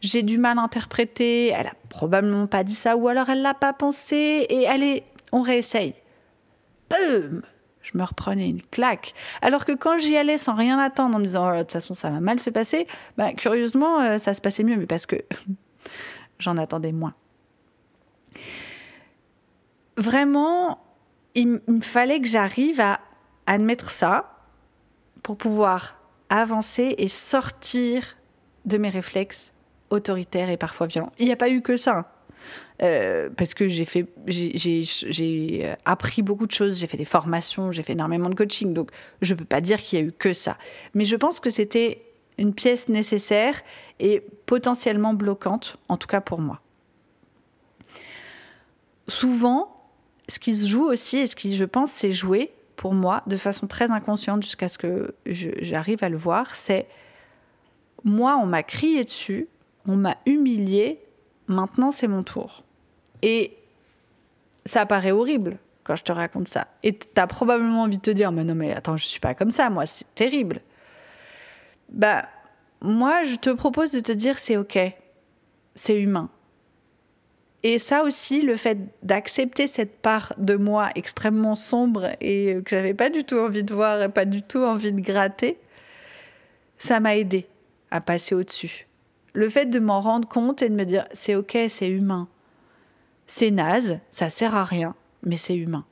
j'ai du mal à interpréter, elle a probablement pas dit ça ou alors elle l'a pas pensé et allez on réessaye. Boum je me reprenais une claque. Alors que quand j'y allais sans rien attendre en me disant oh, de toute façon ça va mal se passer, bah, curieusement euh, ça se passait mieux, mais parce que j'en attendais moins. Vraiment, il me fallait que j'arrive à admettre ça pour pouvoir avancer et sortir de mes réflexes autoritaires et parfois violents. Il n'y a pas eu que ça. Hein. Euh, parce que j'ai fait, j'ai appris beaucoup de choses, j'ai fait des formations, j'ai fait énormément de coaching, donc je peux pas dire qu'il y a eu que ça. Mais je pense que c'était une pièce nécessaire et potentiellement bloquante, en tout cas pour moi. Souvent, ce qui se joue aussi, et ce qui, je pense, s'est joué pour moi de façon très inconsciente jusqu'à ce que j'arrive à le voir, c'est moi, on m'a crié dessus, on m'a humilié, maintenant c'est mon tour. Et ça paraît horrible quand je te raconte ça. Et tu as probablement envie de te dire, mais non, mais attends, je suis pas comme ça, moi, c'est terrible. Bah, moi, je te propose de te dire, c'est ok, c'est humain. Et ça aussi, le fait d'accepter cette part de moi extrêmement sombre et que j'avais pas du tout envie de voir et pas du tout envie de gratter, ça m'a aidé à passer au-dessus. Le fait de m'en rendre compte et de me dire c'est ok, c'est humain. C'est naze, ça sert à rien, mais c'est humain.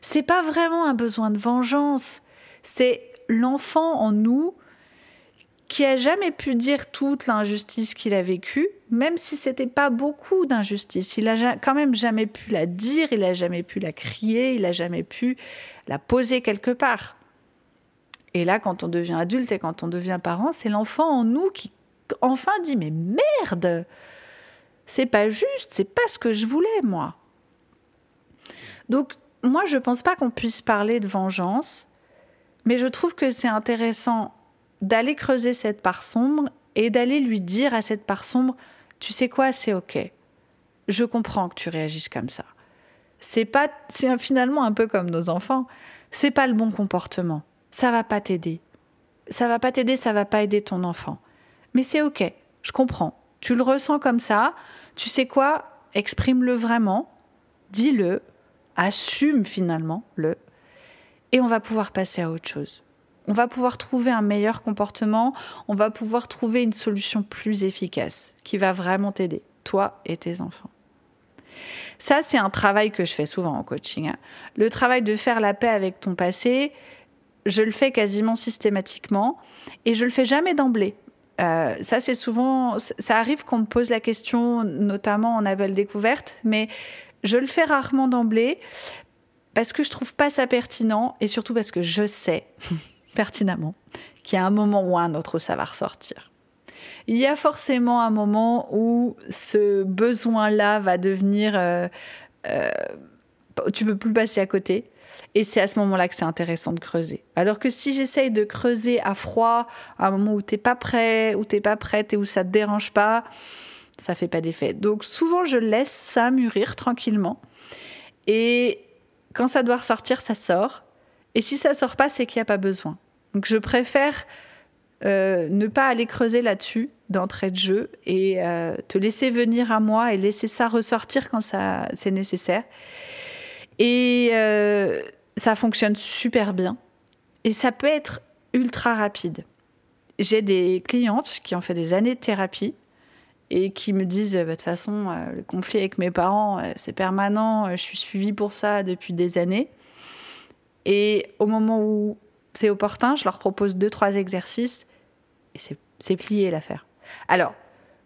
C'est pas vraiment un besoin de vengeance, c'est l'enfant en nous qui a jamais pu dire toute l'injustice qu'il a vécue, même si c'était pas beaucoup d'injustice. Il a quand même jamais pu la dire, il a jamais pu la crier, il a jamais pu la poser quelque part. Et là, quand on devient adulte et quand on devient parent, c'est l'enfant en nous qui enfin dit mais merde, c'est pas juste, c'est pas ce que je voulais moi. Donc moi, je pense pas qu'on puisse parler de vengeance, mais je trouve que c'est intéressant d'aller creuser cette part sombre et d'aller lui dire à cette part sombre, tu sais quoi, c'est ok. Je comprends que tu réagisses comme ça. C'est pas, c'est finalement un peu comme nos enfants. C'est pas le bon comportement. Ça va pas t'aider. Ça va pas t'aider, ça va pas aider ton enfant. Mais c'est ok. Je comprends. Tu le ressens comme ça. Tu sais quoi? Exprime-le vraiment. Dis-le. Assume finalement le. Et on va pouvoir passer à autre chose on va pouvoir trouver un meilleur comportement, on va pouvoir trouver une solution plus efficace qui va vraiment t'aider, toi et tes enfants. Ça, c'est un travail que je fais souvent en coaching. Hein. Le travail de faire la paix avec ton passé, je le fais quasiment systématiquement et je le fais jamais d'emblée. Euh, ça, c'est souvent, ça arrive qu'on me pose la question, notamment en appel découverte, mais je le fais rarement d'emblée parce que je trouve pas ça pertinent et surtout parce que je sais pertinemment qu'il y a un moment ou un autre ça va ressortir. Il y a forcément un moment où ce besoin-là va devenir... Euh, euh, tu peux plus passer à côté. Et c'est à ce moment-là que c'est intéressant de creuser. Alors que si j'essaye de creuser à froid, à un moment où t'es pas prêt, où t'es pas prête et où ça te dérange pas, ça fait pas d'effet. Donc souvent je laisse ça mûrir tranquillement. Et quand ça doit ressortir, ça sort. Et si ça sort pas, c'est qu'il n'y a pas besoin. Donc je préfère euh, ne pas aller creuser là-dessus d'entrée de jeu et euh, te laisser venir à moi et laisser ça ressortir quand ça c'est nécessaire. Et euh, ça fonctionne super bien. Et ça peut être ultra rapide. J'ai des clientes qui ont fait des années de thérapie et qui me disent bah, de toute façon le conflit avec mes parents c'est permanent, je suis suivie pour ça depuis des années. Et au moment où c'est opportun, je leur propose deux, trois exercices et c'est plié l'affaire. Alors,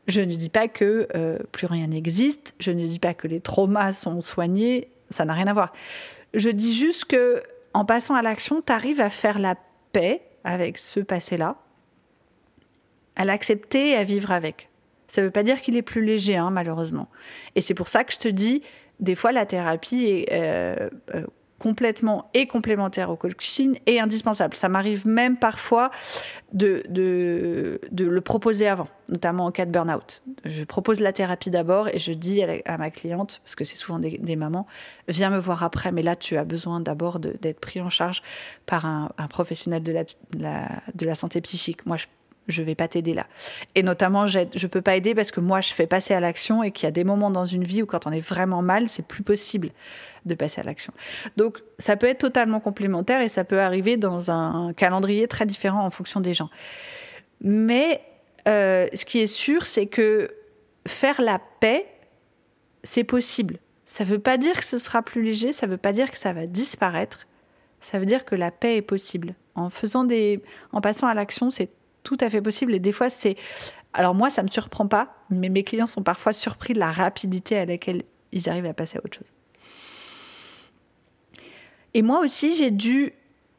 je ne dis pas que euh, plus rien n'existe, je ne dis pas que les traumas sont soignés, ça n'a rien à voir. Je dis juste que en passant à l'action, tu arrives à faire la paix avec ce passé-là, à l'accepter et à vivre avec. Ça ne veut pas dire qu'il est plus léger, hein, malheureusement. Et c'est pour ça que je te dis, des fois, la thérapie est euh, euh, complètement et complémentaire au coaching et indispensable. Ça m'arrive même parfois de, le proposer avant, notamment en cas de burn-out. Je propose la thérapie d'abord et je dis à, ma cliente, parce que c'est souvent des, mamans, viens me voir après, mais là tu as besoin d'abord d'être pris en charge par un, professionnel de la, de la santé psychique. Moi, je je vais pas t'aider là. Et notamment, je ne peux pas aider parce que moi, je fais passer à l'action et qu'il y a des moments dans une vie où quand on est vraiment mal, c'est plus possible de passer à l'action. Donc ça peut être totalement complémentaire et ça peut arriver dans un calendrier très différent en fonction des gens. Mais euh, ce qui est sûr, c'est que faire la paix, c'est possible. Ça ne veut pas dire que ce sera plus léger, ça ne veut pas dire que ça va disparaître. Ça veut dire que la paix est possible. En faisant des, en passant à l'action, c'est tout à fait possible. Et des fois, c'est, alors moi, ça me surprend pas, mais mes clients sont parfois surpris de la rapidité à laquelle ils arrivent à passer à autre chose. Et moi aussi, j'ai dû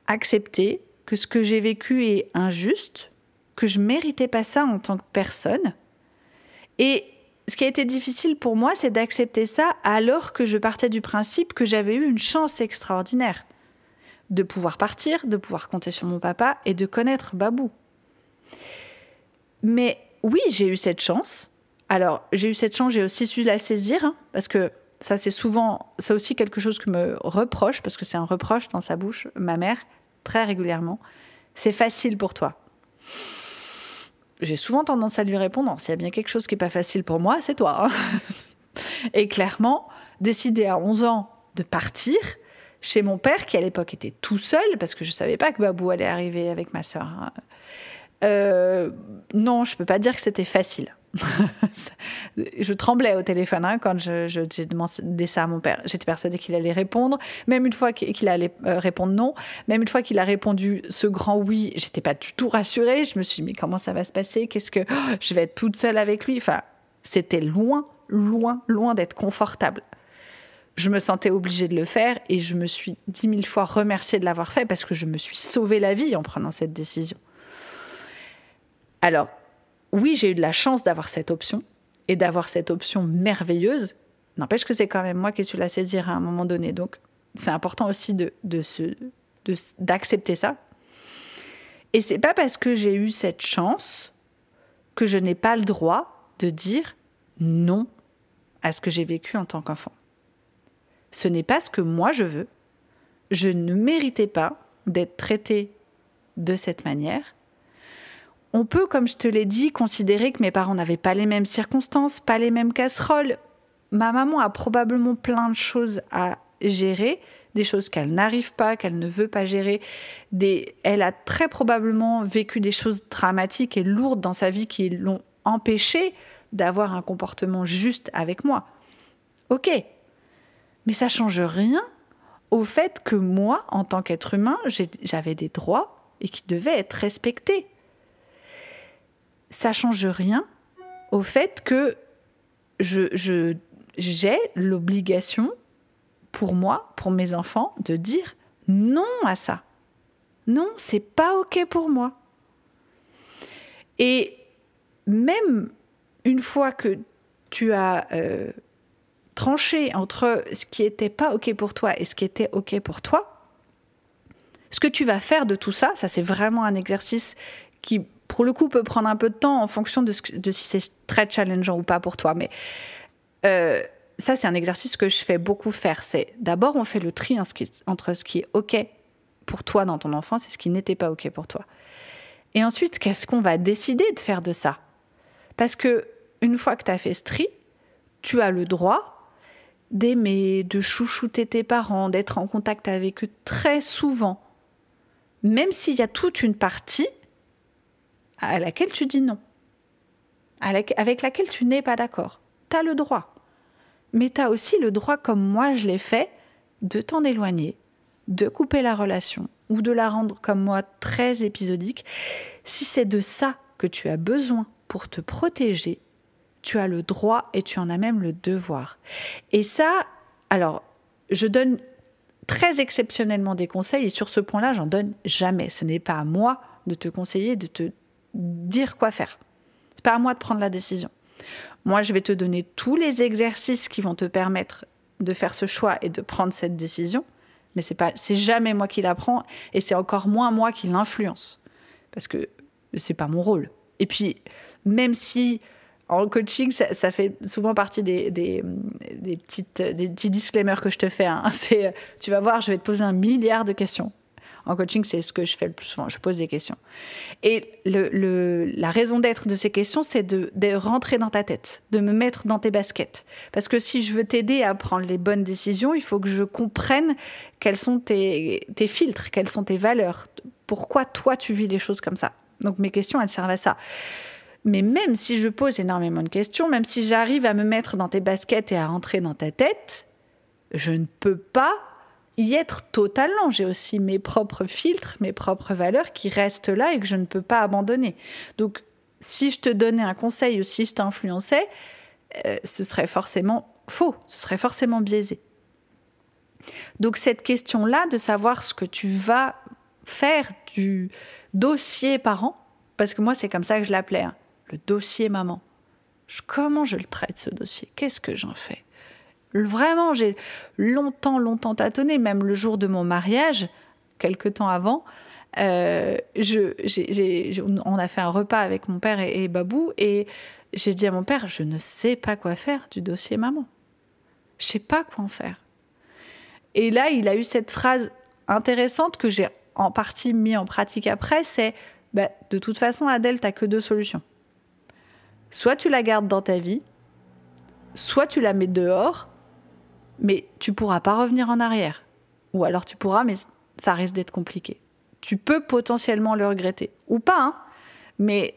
accepter que ce que j'ai vécu est injuste, que je méritais pas ça en tant que personne. Et ce qui a été difficile pour moi, c'est d'accepter ça alors que je partais du principe que j'avais eu une chance extraordinaire de pouvoir partir, de pouvoir compter sur mon papa et de connaître Babou. Mais oui, j'ai eu cette chance. Alors, j'ai eu cette chance, j'ai aussi su la saisir, hein, parce que ça c'est souvent, c'est aussi quelque chose que me reproche, parce que c'est un reproche dans sa bouche, ma mère, très régulièrement. C'est facile pour toi. J'ai souvent tendance à lui répondre, s'il y a bien quelque chose qui n'est pas facile pour moi, c'est toi. Hein. Et clairement, décider à 11 ans de partir chez mon père, qui à l'époque était tout seul, parce que je ne savais pas que Babou allait arriver avec ma sœur. Hein. Euh, non, je ne peux pas dire que c'était facile. je tremblais au téléphone hein, quand j'ai je, demandé ça à mon père. J'étais persuadée qu'il allait répondre, même une fois qu'il allait euh, répondre non, même une fois qu'il a répondu ce grand oui, j'étais pas du tout rassurée. Je me suis dit, mais comment ça va se passer? Qu'est-ce que oh, je vais être toute seule avec lui? Enfin, c'était loin, loin, loin d'être confortable. Je me sentais obligée de le faire et je me suis dix mille fois remerciée de l'avoir fait parce que je me suis sauvé la vie en prenant cette décision. Alors, oui, j'ai eu de la chance d'avoir cette option et d'avoir cette option merveilleuse. N'empêche que c'est quand même moi qui suis la saisir à un moment donné. Donc, c'est important aussi d'accepter ça. Et c'est pas parce que j'ai eu cette chance que je n'ai pas le droit de dire non à ce que j'ai vécu en tant qu'enfant. Ce n'est pas ce que moi je veux. Je ne méritais pas d'être traitée de cette manière on peut, comme je te l'ai dit, considérer que mes parents n'avaient pas les mêmes circonstances, pas les mêmes casseroles. Ma maman a probablement plein de choses à gérer, des choses qu'elle n'arrive pas, qu'elle ne veut pas gérer. Elle a très probablement vécu des choses dramatiques et lourdes dans sa vie qui l'ont empêché d'avoir un comportement juste avec moi. Ok, mais ça change rien au fait que moi, en tant qu'être humain, j'avais des droits et qui devaient être respectés ça change rien au fait que je, j'ai l'obligation pour moi, pour mes enfants, de dire non à ça. Non, c'est pas OK pour moi. Et même une fois que tu as euh, tranché entre ce qui n'était pas OK pour toi et ce qui était OK pour toi, ce que tu vas faire de tout ça, ça c'est vraiment un exercice qui pour le coup, peut prendre un peu de temps en fonction de, si c'est très challengeant ou pas pour toi. Mais euh, ça, c'est un exercice que je fais beaucoup faire. C'est d'abord, on fait le tri entre ce qui est OK pour toi dans ton enfance et ce qui n'était pas OK pour toi. Et ensuite, qu'est-ce qu'on va décider de faire de ça? Parce que une fois que tu as fait ce tri, tu as le droit d'aimer, de chouchouter tes parents, d'être en contact avec eux très souvent, même s'il y a toute une partie à laquelle tu dis non, avec laquelle tu n'es pas d'accord. Tu as le droit. Mais tu as aussi le droit, comme moi je l'ai fait, de t'en éloigner, de couper la relation ou de la rendre, comme moi, très épisodique. Si c'est de ça que tu as besoin pour te protéger, tu as le droit et tu en as même le devoir. Et ça, alors, je donne très exceptionnellement des conseils et sur ce point-là, j'en donne jamais. Ce n'est pas à moi de te conseiller, de te dire quoi faire. C'est pas à moi de prendre la décision. Moi, je vais te donner tous les exercices qui vont te permettre de faire ce choix et de prendre cette décision, mais c'est pas, c'est jamais moi qui la prends et c'est encore moins moi qui l'influence parce que c'est pas mon rôle. Et puis, même si en coaching, ça, fait souvent partie des, des, petites, des petits disclaimers que je te fais. Hein. C'est, tu vas voir, je vais te poser un milliard de questions. En coaching, c'est ce que je fais le plus souvent. Je pose des questions. Et la raison d'être de ces questions, c'est de, rentrer dans ta tête, de me mettre dans tes baskets. Parce que si je veux t'aider à prendre les bonnes décisions, il faut que je comprenne quels sont tes, tes filtres, quelles sont tes valeurs. Pourquoi toi, tu vis les choses comme ça? Donc mes questions, elles servent à ça. Mais même si je pose énormément de questions, même si j'arrive à me mettre dans tes baskets et à rentrer dans ta tête, je ne peux pas y être totalement. J'ai aussi mes propres filtres, mes propres valeurs qui restent là et que je ne peux pas abandonner. Donc, si je te donnais un conseil ou si je t'influençais, euh, ce serait forcément faux, ce serait forcément biaisé. Donc cette question-là de savoir ce que tu vas faire du dossier parent, parce que moi c'est comme ça que je l'appelais, hein, le dossier maman. Comment je le traite ce dossier? Qu'est-ce que j'en fais? Vraiment, j'ai longtemps, longtemps tâtonné, même le jour de mon mariage, quelques temps avant. Euh, on a fait un repas avec mon père et, Babou et j'ai dit à mon père, je ne sais pas quoi faire du dossier maman. Je sais pas quoi en faire. Et là, il a eu cette phrase intéressante que j'ai en partie mis en pratique après, c'est bah, de toute façon, Adèle, t'as que deux solutions. Soit tu la gardes dans ta vie, soit tu la mets dehors, mais tu pourras pas revenir en arrière. Ou alors tu pourras, mais ça risque d'être compliqué. Tu peux potentiellement le regretter. Ou pas, hein mais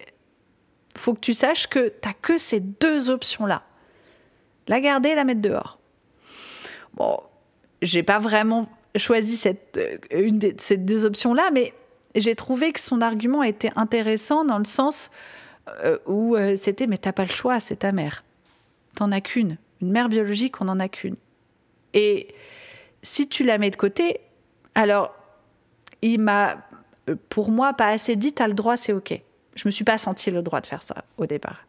faut que tu saches que tu n'as que ces deux options-là. La garder, la mettre dehors. Bon, j'ai pas vraiment choisi cette, euh, une de ces deux options-là, mais j'ai trouvé que son argument était intéressant dans le sens euh, où euh, c'était mais t'as pas le choix, c'est ta mère. T'en as qu'une. Une mère biologique, on n'en a qu'une. Et si tu la mets de côté, alors il m'a, pour moi, pas assez dit t'as le droit, c'est ok. Je me suis pas senti le droit de faire ça au départ.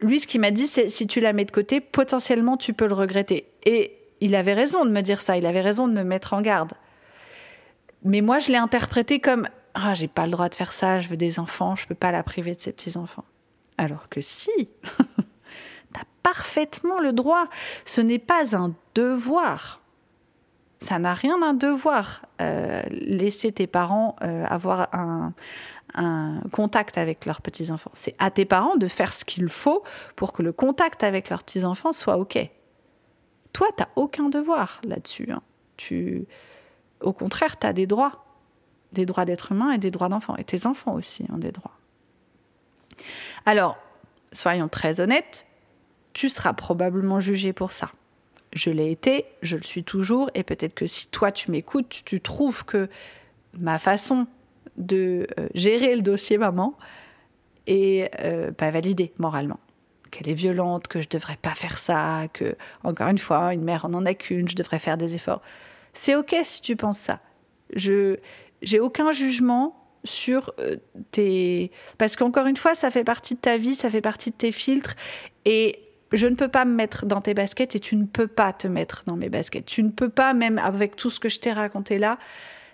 Lui, ce qu'il m'a dit, c'est si tu la mets de côté, potentiellement tu peux le regretter. Et il avait raison de me dire ça, il avait raison de me mettre en garde. Mais moi, je l'ai interprété comme ah, j'ai pas le droit de faire ça, je veux des enfants, je peux pas la priver de ses petits-enfants. Alors que si, parfaitement le droit. Ce n'est pas un devoir. Ça n'a rien d'un devoir. Euh, laisser tes parents euh, avoir un, contact avec leurs petits-enfants. C'est à tes parents de faire ce qu'il faut pour que le contact avec leurs petits-enfants soit OK. Toi, tu n'as aucun devoir là-dessus. Hein. Tu... Au contraire, tu as des droits. Des droits d'être humain et des droits d'enfant. Et tes enfants aussi ont des droits. Alors, soyons très honnêtes, tu seras probablement jugé pour ça. Je l'ai été, je le suis toujours, et peut-être que si toi tu m'écoutes, tu trouves que ma façon de euh, gérer le dossier maman est euh, pas validée moralement qu'elle est violente, que je devrais pas faire ça, que, encore une fois, une mère en en a qu'une, je devrais faire des efforts. C'est ok si tu penses ça. Je j'ai aucun jugement sur euh, tes parce qu'encore une fois, ça fait partie de ta vie, ça fait partie de tes filtres et je ne peux pas me mettre dans tes baskets et tu ne peux pas te mettre dans mes baskets. Tu ne peux pas, même avec tout ce que je t'ai raconté là,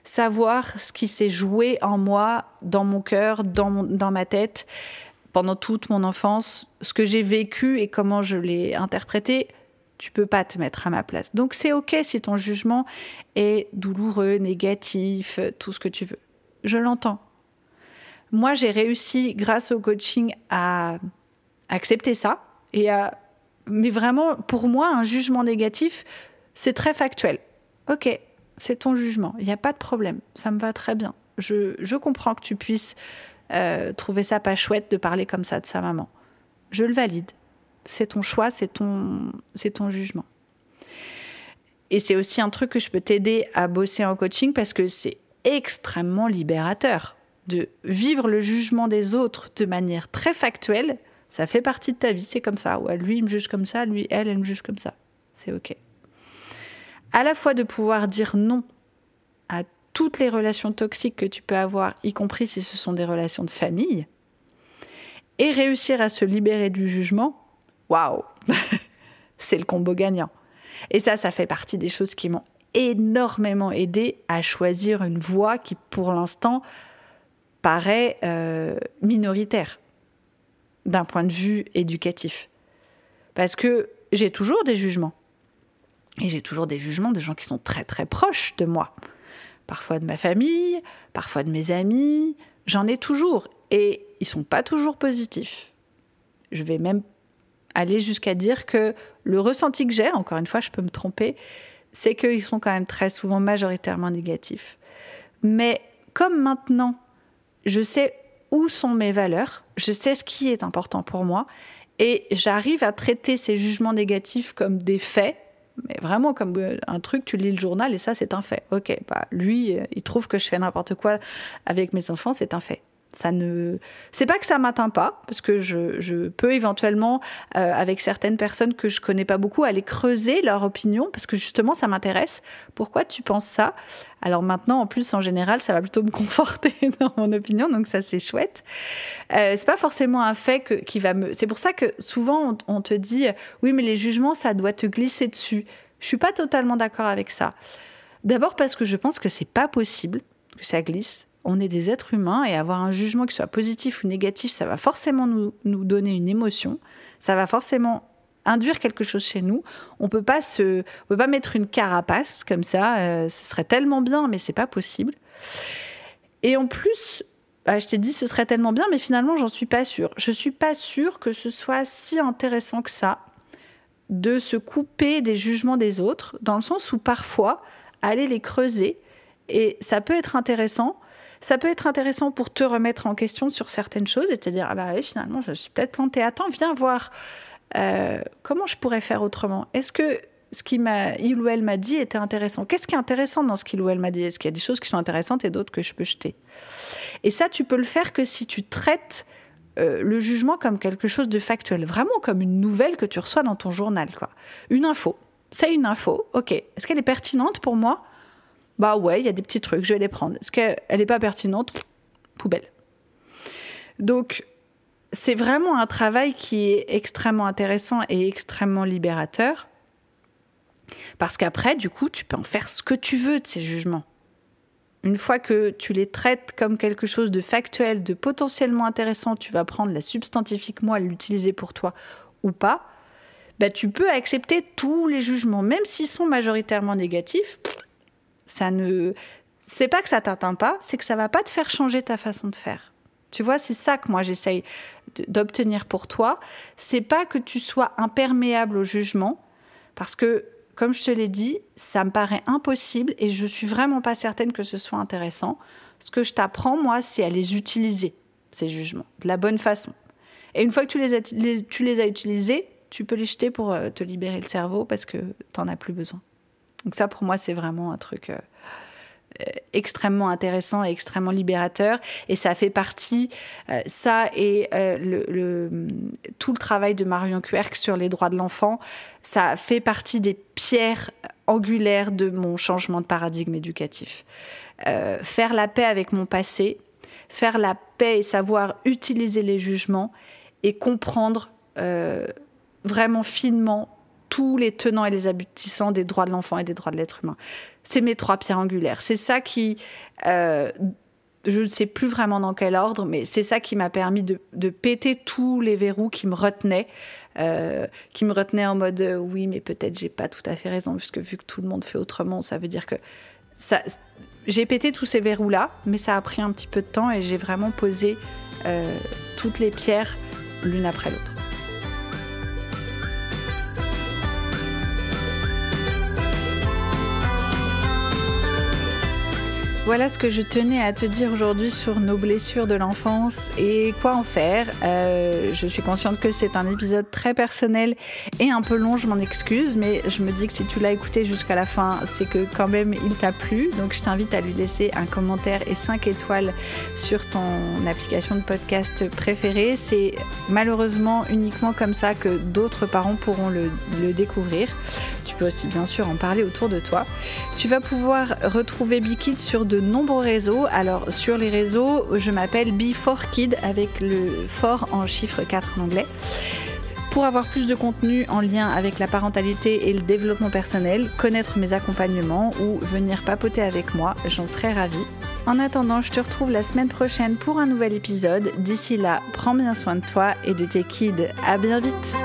savoir ce qui s'est joué en moi, dans mon cœur, dans, dans ma tête pendant toute mon enfance, ce que j'ai vécu et comment je l'ai interprété, tu peux pas te mettre à ma place. Donc c'est ok si ton jugement est douloureux, négatif, tout ce que tu veux. Je l'entends. Moi, j'ai réussi grâce au coaching à accepter ça et à mais vraiment pour moi un jugement négatif, c'est très factuel. OK, c'est ton jugement, il n'y a pas de problème, ça me va très bien. Je, je comprends que tu puisses euh, trouver ça pas chouette de parler comme ça de sa maman. Je le valide. C'est ton choix, c'est ton, c'est ton jugement. Et c'est aussi un truc que je peux t'aider à bosser en coaching parce que c'est extrêmement libérateur de vivre le jugement des autres de manière très factuelle. Ça fait partie de ta vie, c'est comme ça. Lui, il me juge comme ça, lui, elle, elle me juge comme ça. C'est OK. À la fois de pouvoir dire non à toutes les relations toxiques que tu peux avoir, y compris si ce sont des relations de famille, et réussir à se libérer du jugement, waouh, c'est le combo gagnant. Et ça, ça fait partie des choses qui m'ont énormément aidé à choisir une voie qui, pour l'instant, paraît euh, minoritaire d'un point de vue éducatif. Parce que j'ai toujours des jugements. Et j'ai toujours des jugements de gens qui sont très très proches de moi parfois de ma famille, parfois de mes amis. J'en ai toujours. Et ils sont pas toujours positifs. Je vais même aller jusqu'à dire que le ressenti que j'ai, encore une fois, je peux me tromper, c'est qu'ils sont quand même très souvent majoritairement négatifs. Mais comme maintenant, je sais où sont mes valeurs, je sais ce qui est important pour moi, et j'arrive à traiter ces jugements négatifs comme des faits mais vraiment comme euh, un truc, tu lis le journal et ça, c'est un fait. Ok, bah, lui, euh, il trouve que je fais n'importe quoi avec mes enfants, c'est un fait. Ça ne, c'est pas que ça m'atteint pas, parce que je, peux éventuellement, euh, avec certaines personnes que je connais pas beaucoup, aller creuser leur opinion, parce que justement, ça m'intéresse. Pourquoi tu penses ça? Alors maintenant, en plus, en général, ça va plutôt me conforter dans mon opinion, donc ça, c'est chouette. Euh, c'est pas forcément un fait que, qui va me. C'est pour ça que souvent, on, on te dit, oui, mais les jugements, ça doit te glisser dessus. Je suis pas totalement d'accord avec ça. D'abord parce que je pense que c'est pas possible que ça glisse on est des êtres humains et avoir un jugement qui soit positif ou négatif, ça va forcément nous, donner une émotion, ça va forcément induire quelque chose chez nous. On peut pas se, peut pas mettre une carapace comme ça. Euh, ce serait tellement bien, mais c'est pas possible. Et en plus, bah, je t'ai dit ce serait tellement bien, mais finalement j'en suis pas sûre. Je suis pas sûre que ce soit si intéressant que ça de se couper des jugements des autres, dans le sens où parfois aller les creuser et ça peut être intéressant Ça peut être intéressant pour te remettre en question sur certaines choses et te dire ah bah oui, finalement je suis peut-être plantée. Attends, viens voir euh, comment je pourrais faire autrement? Est-ce que ce qu'il il ou elle m'a dit était intéressant? Qu'est-ce qui est intéressant dans ce qu'il ou elle m'a dit? Est-ce qu'il y a des choses qui sont intéressantes et d'autres que je peux jeter? Et ça, tu peux le faire que si tu traites euh, le jugement comme quelque chose de factuel, vraiment comme une nouvelle que tu reçois dans ton journal, quoi. Une info. C'est une info, ok. Est-ce qu'elle est pertinente pour moi? Bah ouais, il y a des petits trucs, je vais les prendre. Est-ce qu'elle n'est pas pertinente? Poubelle. Donc, c'est vraiment un travail qui est extrêmement intéressant et extrêmement libérateur. Parce qu'après, du coup, tu peux en faire ce que tu veux de ces jugements. Une fois que tu les traites comme quelque chose de factuel, de potentiellement intéressant, tu vas prendre la substantifique moi, l'utiliser pour toi ou pas, bah, tu peux accepter tous les jugements, même s'ils sont majoritairement négatifs. Ça ne, c'est pas que ça t'atteint pas, c'est que ça va pas te faire changer ta façon de faire. Tu vois, c'est ça que moi j'essaye d'obtenir pour toi. C'est pas que tu sois imperméable au jugement, parce que comme je te l'ai dit, ça me paraît impossible et je suis vraiment pas certaine que ce soit intéressant. Ce que je t'apprends, moi, c'est à les utiliser, ces jugements, de la bonne façon. Et une fois que tu les as, tu les as utilisés, tu peux les jeter pour euh, te libérer le cerveau parce que tu n'en as plus besoin. Donc ça, pour moi, c'est vraiment un truc euh, euh, extrêmement intéressant et extrêmement libérateur. Et ça fait partie, euh, ça et tout le travail de Marion Querc sur les droits de l'enfant, ça fait partie des pierres angulaires de mon changement de paradigme éducatif. faire la paix avec mon passé, faire la paix et savoir utiliser les jugements et comprendre vraiment finement tous les tenants et les aboutissants des droits de l'enfant et des droits de l'être humain. C'est mes trois pierres angulaires. C'est ça qui, euh, je ne sais plus vraiment dans quel ordre, mais c'est ça qui m'a permis de, péter tous les verrous qui me retenaient, euh, qui me retenaient en mode euh, oui, mais peut-être j'ai pas tout à fait raison, puisque vu que tout le monde fait autrement, ça veut dire que ça. J'ai pété tous ces verrous-là, mais ça a pris un petit peu de temps et j'ai vraiment posé toutes les pierres l'une après l'autre. Voilà ce que je tenais à te dire aujourd'hui sur nos blessures de l'enfance et quoi en faire. Euh, je suis consciente que c'est un épisode très personnel et un peu long, je m'en excuse, mais je me dis que si tu l'as écouté jusqu'à la fin, c'est que quand même il t'a plu. Donc je t'invite à lui laisser un commentaire et 5 étoiles sur ton application de podcast préférée. C'est malheureusement uniquement comme ça que d'autres parents pourront le, le découvrir. Tu peux aussi bien sûr en parler autour de toi. Tu vas pouvoir retrouver Bikid sur de nombreux réseaux. Alors sur les réseaux, je m'appelle B4Kid avec le fort en chiffre 4 en anglais. Pour avoir plus de contenu en lien avec la parentalité et le développement personnel, connaître mes accompagnements ou venir papoter avec moi, j'en serais ravie. En attendant, je te retrouve la semaine prochaine pour un nouvel épisode. D'ici là, prends bien soin de toi et de tes kids. À bien vite!